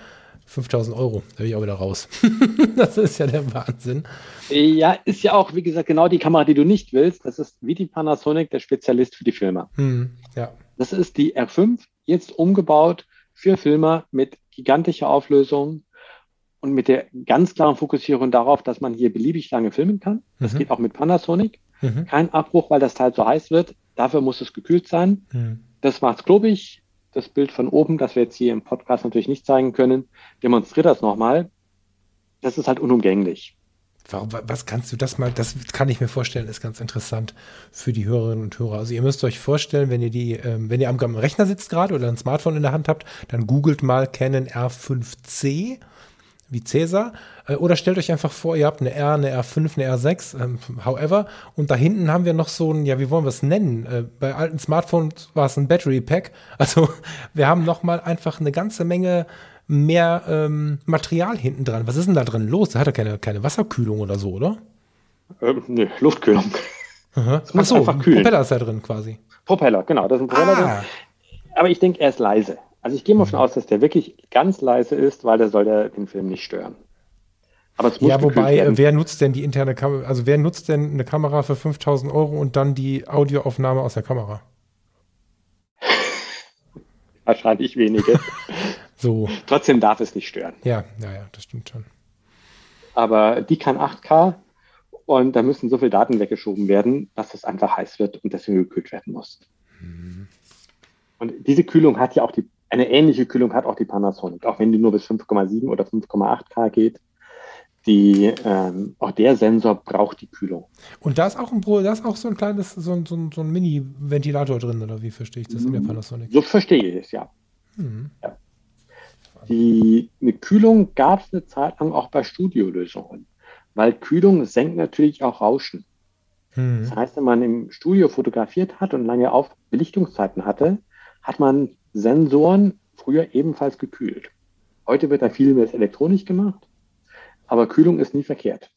Speaker 1: 5000 Euro, da bin ich auch wieder raus. das ist ja der Wahnsinn.
Speaker 3: Ja, ist ja auch, wie gesagt, genau die Kamera, die du nicht willst. Das ist wie die Panasonic, der Spezialist für die Filmer. Hm, ja. Das ist die R5, jetzt umgebaut für Filmer mit gigantischer Auflösung und mit der ganz klaren Fokussierung darauf, dass man hier beliebig lange filmen kann. Das mhm. geht auch mit Panasonic. Mhm. Kein Abbruch, weil das Teil so heiß wird. Dafür muss es gekühlt sein. Mhm. Das macht's klobig das Bild von oben, das wir jetzt hier im Podcast natürlich nicht zeigen können, demonstriert das nochmal. Das ist halt unumgänglich.
Speaker 1: Warum, was kannst du das mal, das kann ich mir vorstellen, ist ganz interessant für die Hörerinnen und Hörer. Also ihr müsst euch vorstellen, wenn ihr die, ähm, wenn ihr am, am Rechner sitzt gerade oder ein Smartphone in der Hand habt, dann googelt mal Canon R5C wie Cäsar. Äh, oder stellt euch einfach vor, ihr habt eine R, eine R5, eine R6, ähm, however. Und da hinten haben wir noch so ein, ja, wie wollen wir es nennen? Äh, bei alten Smartphones war es ein Battery Pack. Also wir haben noch mal einfach eine ganze Menge mehr ähm, Material hinten dran. Was ist denn da drin los? Da hat er keine, keine Wasserkühlung oder so, oder?
Speaker 3: Ähm, ne, Luftkühlung.
Speaker 1: Aha. Ach so, Propeller ist da drin quasi.
Speaker 3: Propeller, genau. Das ist ein Propeller ah. drin. Aber ich denke, er ist leise. Also ich gehe mal davon aus, dass der wirklich ganz leise ist, weil der soll der den Film nicht stören.
Speaker 1: Aber es muss ja, wobei, werden. wer nutzt denn die interne Kamera? Also wer nutzt denn eine Kamera für 5000 Euro und dann die Audioaufnahme aus der Kamera?
Speaker 3: Wahrscheinlich wenige.
Speaker 1: so.
Speaker 3: Trotzdem darf es nicht stören.
Speaker 1: Ja, ja, ja, das stimmt schon.
Speaker 3: Aber die kann 8K und da müssen so viele Daten weggeschoben werden, dass es einfach heiß wird und deswegen gekühlt werden muss. Mhm. Und diese Kühlung hat ja auch die eine ähnliche Kühlung hat auch die Panasonic, auch wenn die nur bis 5,7 oder 5,8 K geht. Die, ähm, auch der Sensor braucht die Kühlung.
Speaker 1: Und da ist auch ein, da ist auch so ein kleines, so ein, so ein, so ein Mini-Ventilator drin, oder wie verstehe ich das in der mhm. Panasonic?
Speaker 3: So verstehe ich es, ja. Mhm. ja. Die, eine Kühlung gab es eine Zeit lang auch bei Studiolösungen, weil Kühlung senkt natürlich auch Rauschen. Mhm. Das heißt, wenn man im Studio fotografiert hat und lange Auf Belichtungszeiten hatte, hat man Sensoren früher ebenfalls gekühlt. Heute wird da viel mehr elektronisch gemacht, aber Kühlung ist nie verkehrt.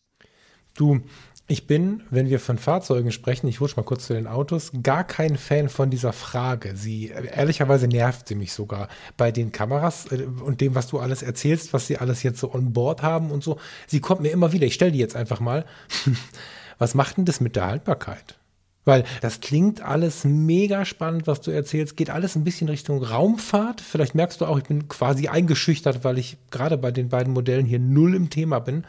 Speaker 1: Du, ich bin, wenn wir von Fahrzeugen sprechen, ich rutsche mal kurz zu den Autos, gar kein Fan von dieser Frage. Sie, ehrlicherweise nervt sie mich sogar. Bei den Kameras äh, und dem, was du alles erzählst, was sie alles jetzt so on board haben und so, sie kommt mir immer wieder. Ich stelle die jetzt einfach mal. was macht denn das mit der Haltbarkeit? Weil das klingt alles mega spannend, was du erzählst. Geht alles ein bisschen Richtung Raumfahrt. Vielleicht merkst du auch, ich bin quasi eingeschüchtert, weil ich gerade bei den beiden Modellen hier null im Thema bin.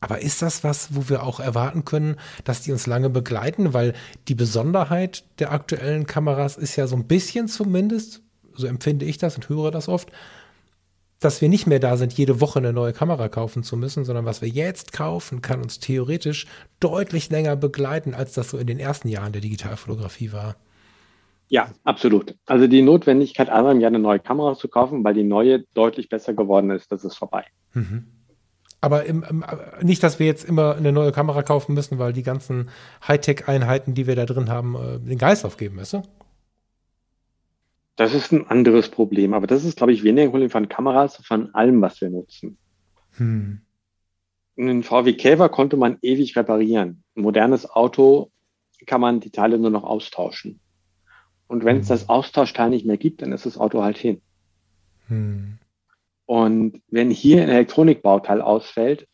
Speaker 1: Aber ist das was, wo wir auch erwarten können, dass die uns lange begleiten? Weil die Besonderheit der aktuellen Kameras ist ja so ein bisschen zumindest, so empfinde ich das und höre das oft, dass wir nicht mehr da sind, jede Woche eine neue Kamera kaufen zu müssen, sondern was wir jetzt kaufen, kann uns theoretisch deutlich länger begleiten, als das so in den ersten Jahren der Digitalfotografie war.
Speaker 3: Ja, absolut. Also die Notwendigkeit, einmal im Jahr eine neue Kamera zu kaufen, weil die neue deutlich besser geworden ist, das ist vorbei. Mhm.
Speaker 1: Aber im, im, nicht, dass wir jetzt immer eine neue Kamera kaufen müssen, weil die ganzen Hightech-Einheiten, die wir da drin haben, äh, den Geist aufgeben, du?
Speaker 3: Das ist ein anderes Problem, aber das ist, glaube ich, weniger Problem von Kameras, von allem, was wir nutzen. Hm. Einen VW Käfer konnte man ewig reparieren. Ein modernes Auto kann man die Teile nur noch austauschen. Und wenn es hm. das Austauschteil nicht mehr gibt, dann ist das Auto halt hin. Hm. Und wenn hier ein Elektronikbauteil ausfällt,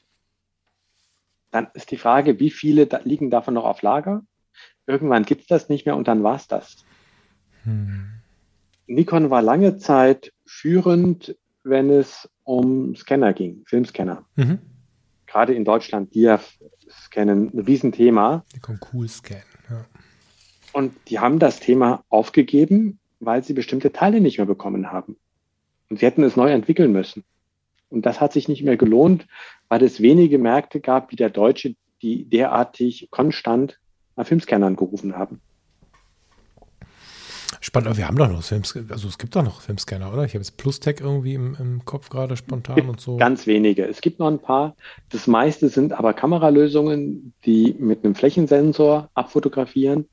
Speaker 3: dann ist die Frage, wie viele da liegen davon noch auf Lager? Irgendwann gibt es das nicht mehr und dann war es das. Hm. Nikon war lange Zeit führend, wenn es um Scanner ging, Filmscanner. Mhm. Gerade in Deutschland, Dia-Scannen, ein Riesenthema.
Speaker 1: Nikon Cool Scan, ja.
Speaker 3: Und die haben das Thema aufgegeben, weil sie bestimmte Teile nicht mehr bekommen haben. Und sie hätten es neu entwickeln müssen. Und das hat sich nicht mehr gelohnt, weil es wenige Märkte gab, wie der Deutsche, die derartig konstant nach Filmscannern gerufen haben.
Speaker 1: Spannend, aber wir haben doch noch Filmscanner, also es gibt doch noch Filmscanner, oder? Ich habe jetzt PlusTech irgendwie im, im Kopf gerade spontan und so.
Speaker 3: Ganz wenige. Es gibt noch ein paar. Das meiste sind aber Kameralösungen, die mit einem Flächensensor abfotografieren.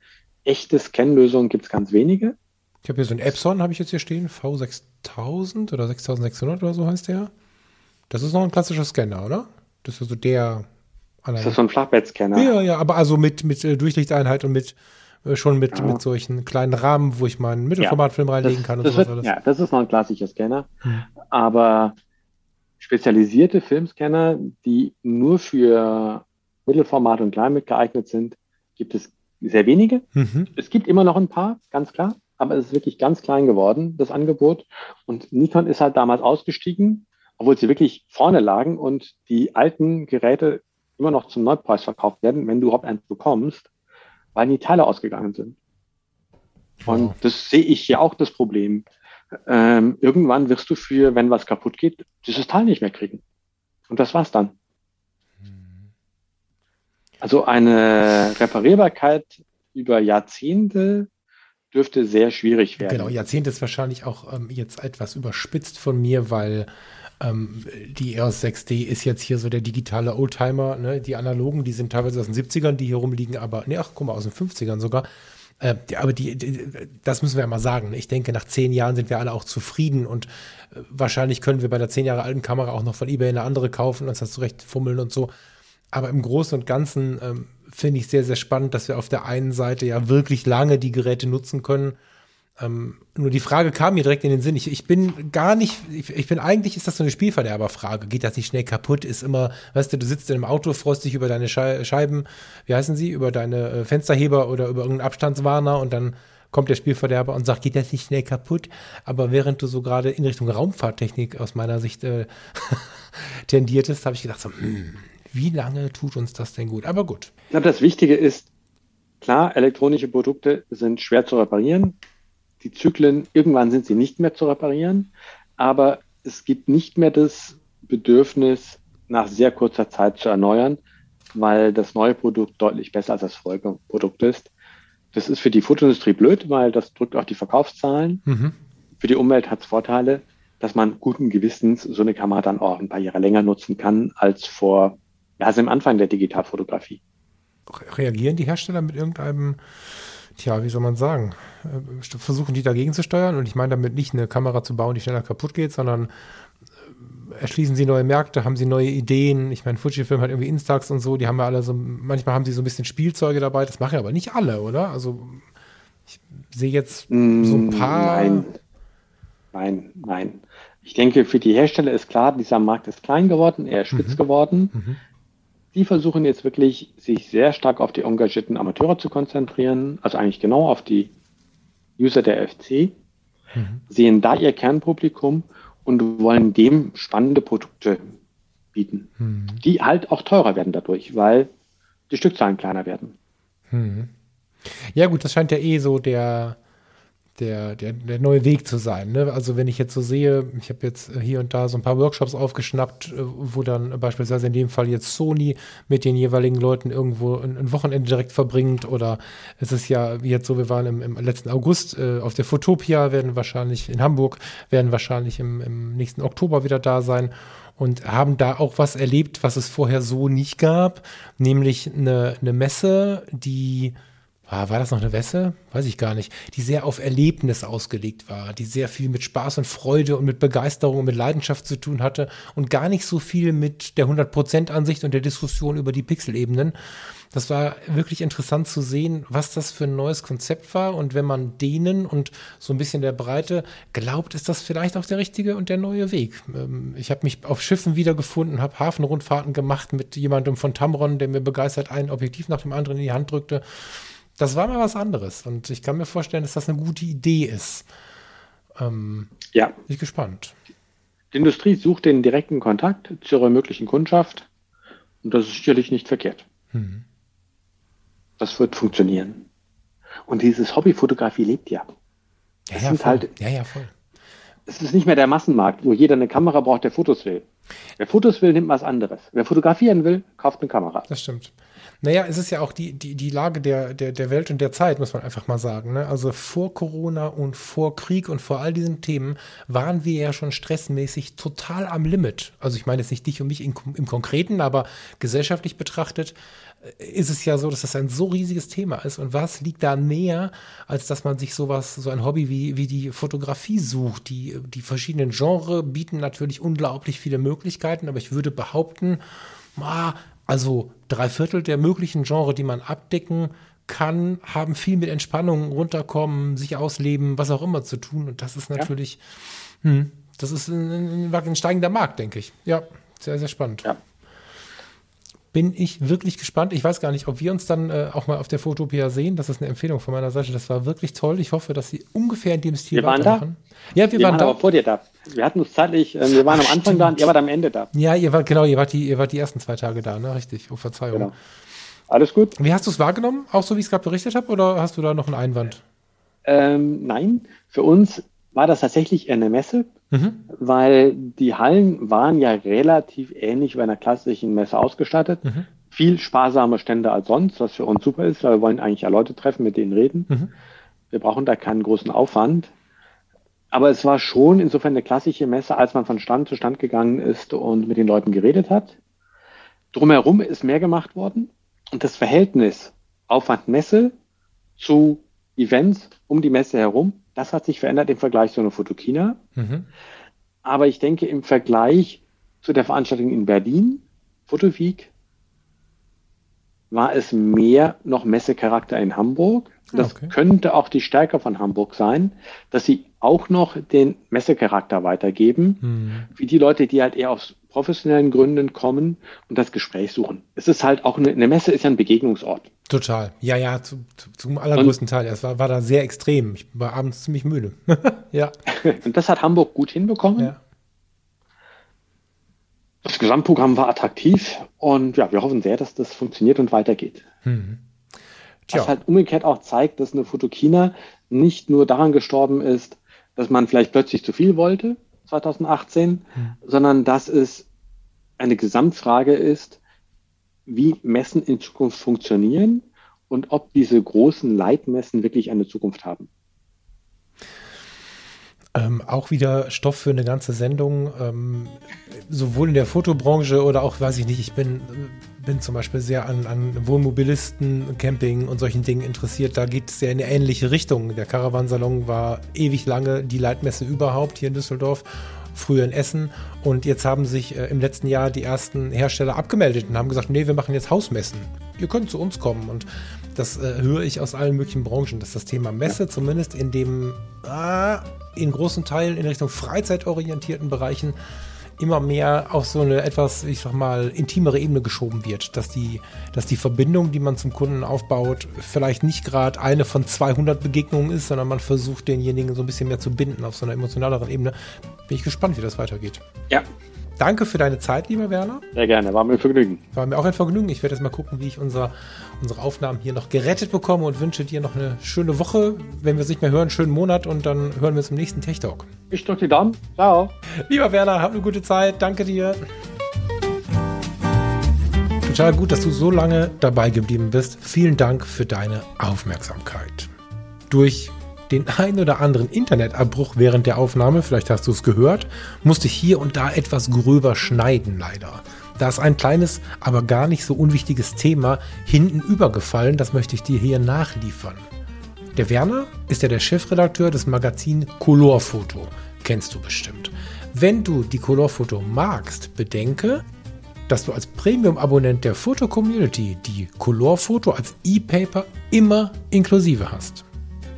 Speaker 3: Echte Scanlösungen gibt es ganz wenige.
Speaker 1: Ich habe hier so ein Epson, habe ich jetzt hier stehen, V6000 oder 6600 oder so heißt der. Das ist noch ein klassischer Scanner, oder? Das ist so also der.
Speaker 3: Ist das so ein Flachbettscanner?
Speaker 1: Ja, ja, aber also mit, mit äh, Durchlichteinheit und mit schon mit, ja. mit solchen kleinen Rahmen, wo ich meinen Mittelformatfilm ja, reinlegen kann
Speaker 3: und sowas wird, alles. Ja, das ist noch ein klassischer Scanner. Hm. Aber spezialisierte Filmscanner, die nur für Mittelformat und Kleinbild geeignet sind, gibt es sehr wenige. Mhm. Es gibt immer noch ein paar, ganz klar aber es ist wirklich ganz klein geworden, das Angebot. Und Nikon ist halt damals ausgestiegen, obwohl sie wirklich vorne lagen und die alten Geräte immer noch zum Neupreis verkauft werden, wenn du überhaupt eins bekommst, weil die Teile ausgegangen sind. Und das sehe ich hier auch das Problem. Ähm, irgendwann wirst du für, wenn was kaputt geht, dieses Teil nicht mehr kriegen. Und das war's dann. Mhm. Also eine Reparierbarkeit über Jahrzehnte dürfte sehr schwierig werden.
Speaker 1: Genau, Jahrzehnt ist wahrscheinlich auch ähm, jetzt etwas überspitzt von mir, weil ähm, die EOS 6D ist jetzt hier so der digitale Oldtimer. Ne? Die analogen, die sind teilweise aus den 70ern, die hier rumliegen, aber, nee, ach, guck mal, aus den 50ern sogar. Äh, aber die, die, das müssen wir ja mal sagen. Ich denke, nach zehn Jahren sind wir alle auch zufrieden und äh, wahrscheinlich können wir bei einer zehn Jahre alten Kamera auch noch von eBay eine andere kaufen und uns das zurecht fummeln und so. Aber im Großen und Ganzen ähm, finde ich sehr, sehr spannend, dass wir auf der einen Seite ja wirklich lange die Geräte nutzen können. Ähm, nur die Frage kam mir direkt in den Sinn. Ich, ich bin gar nicht, ich, ich, bin eigentlich, ist das so eine Spielverderberfrage. Geht das nicht schnell kaputt? Ist immer, weißt du, du sitzt in einem Auto, freust dich über deine Scheiben, wie heißen sie, über deine äh, Fensterheber oder über irgendeinen Abstandswarner und dann kommt der Spielverderber und sagt, geht das nicht schnell kaputt? Aber während du so gerade in Richtung Raumfahrttechnik aus meiner Sicht äh, tendiertest, habe ich gedacht so, hm, wie lange tut uns das denn gut? Aber gut.
Speaker 3: Ich glaube, das Wichtige ist, klar, elektronische Produkte sind schwer zu reparieren. Die Zyklen, irgendwann sind sie nicht mehr zu reparieren, aber es gibt nicht mehr das Bedürfnis, nach sehr kurzer Zeit zu erneuern, weil das neue Produkt deutlich besser als das Folgeprodukt ist. Das ist für die Fotoindustrie blöd, weil das drückt auch die Verkaufszahlen. Mhm. Für die Umwelt hat es Vorteile, dass man guten Gewissens so eine Kamera dann auch ein paar Jahre länger nutzen kann als vor also im Anfang der Digitalfotografie.
Speaker 1: Reagieren die Hersteller mit irgendeinem Tja, wie soll man sagen? Äh, versuchen die dagegen zu steuern und ich meine damit nicht eine Kamera zu bauen, die schneller kaputt geht, sondern äh, erschließen sie neue Märkte, haben sie neue Ideen. Ich meine, Fujifilm hat irgendwie Instax und so, die haben ja alle so, manchmal haben sie so ein bisschen Spielzeuge dabei, das machen aber nicht alle, oder? Also ich sehe jetzt so ein
Speaker 3: Mm,
Speaker 1: paar.
Speaker 3: Nein, nein, nein. Ich denke, für die Hersteller ist klar, dieser Markt ist klein geworden, er ist spitz
Speaker 1: Mhm.
Speaker 3: geworden.
Speaker 1: Mhm.
Speaker 3: Die versuchen jetzt wirklich, sich sehr stark auf die engagierten Amateure zu konzentrieren, also eigentlich genau auf die User der FC,
Speaker 1: Mhm.
Speaker 3: sehen da ihr Kernpublikum und wollen dem spannende Produkte bieten,
Speaker 1: Mhm.
Speaker 3: die halt auch teurer werden dadurch, weil die Stückzahlen kleiner werden.
Speaker 1: Mhm. Ja, gut, das scheint ja eh so der, der, der, der neue Weg zu sein. Ne? Also, wenn ich jetzt so sehe, ich habe jetzt hier und da so ein paar Workshops aufgeschnappt, äh, wo dann beispielsweise in dem Fall jetzt Sony mit den jeweiligen Leuten irgendwo ein, ein Wochenende direkt verbringt. Oder es ist ja jetzt so, wir waren im, im letzten August äh, auf der Fotopia, werden wahrscheinlich in Hamburg, werden wahrscheinlich im, im nächsten Oktober wieder da sein und haben da auch was erlebt, was es vorher so nicht gab, nämlich eine, eine Messe, die war, war das noch eine Messe? Weiß ich gar nicht. Die sehr auf Erlebnis ausgelegt war, die sehr viel mit Spaß und Freude und mit Begeisterung und mit Leidenschaft zu tun hatte und gar nicht so viel mit der 100%-Ansicht und der Diskussion über die Pixelebenen. Das war wirklich interessant zu sehen, was das für ein neues Konzept war. Und wenn man denen und so ein bisschen der Breite glaubt, ist das vielleicht auch der richtige und der neue Weg. Ähm, Ich habe mich auf Schiffen wiedergefunden, habe Hafenrundfahrten gemacht mit jemandem von Tamron, der mir begeistert ein Objektiv nach dem anderen in die Hand drückte. Das war mal was anderes. Und ich kann mir vorstellen, dass das eine gute Idee ist. Ähm,
Speaker 3: Ja,
Speaker 1: bin ich gespannt.
Speaker 3: die Industrie sucht den direkten Kontakt zu ihrer möglichen Kundschaft und das ist sicherlich nicht verkehrt.
Speaker 1: Hm.
Speaker 3: Das wird funktionieren. Und dieses Hobbyfotografie lebt ja.
Speaker 1: Ja, ja, voll.
Speaker 3: halt-
Speaker 1: ja, ja, voll.
Speaker 3: Es ist nicht mehr der Massenmarkt, wo jeder eine Kamera braucht, der Fotos will. Wer Fotos will, nimmt was anderes. Wer fotografieren will, kauft eine Kamera.
Speaker 1: Das stimmt. Naja, es ist ja auch die, die, die Lage der, der, der Welt und der Zeit, muss man einfach mal sagen. Ne? Also vor Corona und vor Krieg und vor all diesen Themen waren wir ja schon stressmäßig total am Limit. Also ich meine jetzt nicht dich und mich in, im Konkreten, aber gesellschaftlich betrachtet äh, ist es ja so, dass das ein so riesiges Thema ist. Und was liegt da näher, als dass man sich sowas, so ein Hobby wie, wie die Fotografie sucht? Die, die verschiedenen Genres bieten natürlich unglaublich viele Möglichkeiten, aber ich würde behaupten, also drei Viertel der möglichen Genre, die man abdecken kann, haben viel mit Entspannung, runterkommen, sich ausleben, was auch immer zu tun. Und das ist natürlich, hm, das ist ein, ein, ein steigender Markt, denke ich. Ja, sehr, sehr spannend.
Speaker 3: Ja.
Speaker 1: Bin ich wirklich gespannt. Ich weiß gar nicht, ob wir uns dann äh, auch mal auf der Fotopia sehen. Das ist eine Empfehlung von meiner Seite. Das war wirklich toll. Ich hoffe, dass Sie ungefähr in dem Stil
Speaker 3: Wir waren da?
Speaker 1: weitermachen. Ja, wir,
Speaker 3: Wir
Speaker 1: waren
Speaker 3: waren
Speaker 1: da.
Speaker 3: aber vor dir da. Wir hatten uns zeitlich, äh, wir waren
Speaker 1: Ach,
Speaker 3: am Anfang da und
Speaker 1: stimmt.
Speaker 3: ihr wart am Ende da.
Speaker 1: Ja, ihr wart, genau, ihr wart die, ihr wart die ersten zwei Tage da, ne? Richtig. Oh, Verzeihung.
Speaker 3: Genau. Alles gut?
Speaker 1: Wie hast du es wahrgenommen? Auch so, wie ich es gerade berichtet habe, oder hast du da noch einen Einwand?
Speaker 3: Ähm, nein, für uns war das tatsächlich eine Messe,
Speaker 1: Mhm.
Speaker 3: weil die Hallen waren ja relativ ähnlich wie bei einer klassischen Messe ausgestattet.
Speaker 1: Mhm.
Speaker 3: Viel sparsamer Stände als sonst, was für uns super ist, weil wir wollen eigentlich ja Leute treffen, mit denen reden.
Speaker 1: Mhm.
Speaker 3: Wir brauchen da keinen großen Aufwand. Aber es war schon insofern eine klassische Messe, als man von Stand zu Stand gegangen ist und mit den Leuten geredet hat. Drumherum ist mehr gemacht worden. Und das Verhältnis Aufwand Messe zu Events um die Messe herum, das hat sich verändert im Vergleich zu einer Fotokina.
Speaker 1: Mhm.
Speaker 3: Aber ich denke, im Vergleich zu der Veranstaltung in Berlin, Fotoweek, war es mehr noch Messecharakter in Hamburg. Das
Speaker 1: Okay.
Speaker 3: könnte auch die Stärke von Hamburg sein, dass sie auch noch den Messecharakter weitergeben,
Speaker 1: Mhm.
Speaker 3: wie die Leute, die halt eher aus professionellen Gründen kommen und das Gespräch suchen. Es ist halt auch eine, eine Messe ist ja ein Begegnungsort.
Speaker 1: Total. Ja, ja, zu, zu, zum allergrößten Teil. Es war, war da sehr extrem. Ich war abends ziemlich müde. ja.
Speaker 3: Und das hat Hamburg gut hinbekommen.
Speaker 1: ja.
Speaker 3: Das Gesamtprogramm war attraktiv und ja, wir hoffen sehr, dass das funktioniert und weitergeht.
Speaker 1: Mhm.
Speaker 3: Was halt umgekehrt auch zeigt, dass eine Fotokina nicht nur daran gestorben ist, dass man vielleicht plötzlich zu viel wollte, 2018, sondern dass es eine Gesamtfrage ist, wie Messen in Zukunft funktionieren und ob diese großen Leitmessen wirklich eine Zukunft haben.
Speaker 1: Ähm, auch wieder Stoff für eine ganze Sendung, ähm, sowohl in der Fotobranche oder auch, weiß ich nicht, ich bin, bin zum Beispiel sehr an, an Wohnmobilisten, Camping und solchen Dingen interessiert. Da geht es ja in eine ähnliche Richtung. Der Caravansalon war ewig lange die Leitmesse überhaupt hier in Düsseldorf früher in Essen. Und jetzt haben sich äh, im letzten Jahr die ersten Hersteller abgemeldet und haben gesagt, nee, wir machen jetzt Hausmessen. Ihr könnt zu uns kommen. Und das äh, höre ich aus allen möglichen Branchen, dass das Thema Messe zumindest in dem ah, in großen Teilen in Richtung freizeitorientierten Bereichen immer mehr auf so eine etwas, ich sag mal, intimere Ebene geschoben wird. Dass die, dass die Verbindung, die man zum Kunden aufbaut, vielleicht nicht gerade eine von 200 Begegnungen ist, sondern man versucht, denjenigen so ein bisschen mehr zu binden auf so einer emotionaleren Ebene. Bin ich gespannt, wie das weitergeht.
Speaker 3: Ja,
Speaker 1: Danke für deine Zeit, lieber Werner.
Speaker 3: sehr gerne. War mir ein Vergnügen.
Speaker 1: War mir auch ein Vergnügen. Ich werde jetzt mal gucken, wie ich unser, unsere Aufnahmen hier noch gerettet bekomme und wünsche dir noch eine schöne Woche. Wenn wir es nicht mehr hören, einen schönen Monat und dann hören wir uns im nächsten Tech Talk.
Speaker 3: Ich drücke die Daumen. Ciao.
Speaker 1: Lieber Werner, hab eine gute Zeit. Danke dir. Total gut, dass du so lange dabei geblieben bist. Vielen Dank für deine Aufmerksamkeit. Durch den ein oder anderen Internetabbruch während der Aufnahme, vielleicht hast du es gehört, musste ich hier und da etwas gröber schneiden, leider. Da ist ein kleines, aber gar nicht so unwichtiges Thema hinten übergefallen, das möchte ich dir hier nachliefern. Der Werner ist ja der Chefredakteur des Magazin Colorfoto. Kennst du bestimmt. Wenn du die Colorfoto magst, bedenke, dass du als Premium-Abonnent der Foto-Community die Colorfoto als E-Paper immer inklusive hast.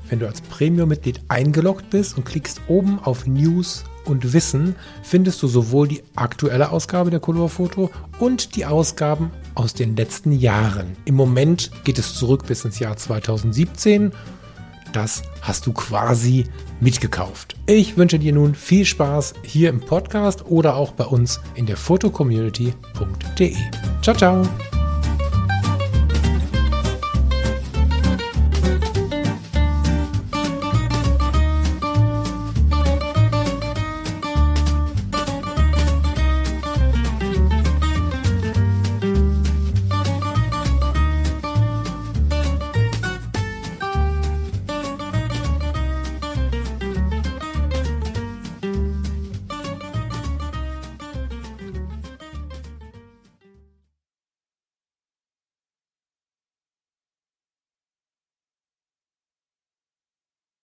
Speaker 1: Wenn du als Premium-Mitglied eingeloggt bist und klickst oben auf News und Wissen, findest du sowohl die aktuelle Ausgabe der Colorfoto und die Ausgaben aus den letzten Jahren. Im Moment geht es zurück bis ins Jahr 2017. Das hast du quasi mitgekauft. Ich wünsche dir nun viel Spaß hier im Podcast oder auch bei uns in der fotocommunity.de. Ciao, ciao.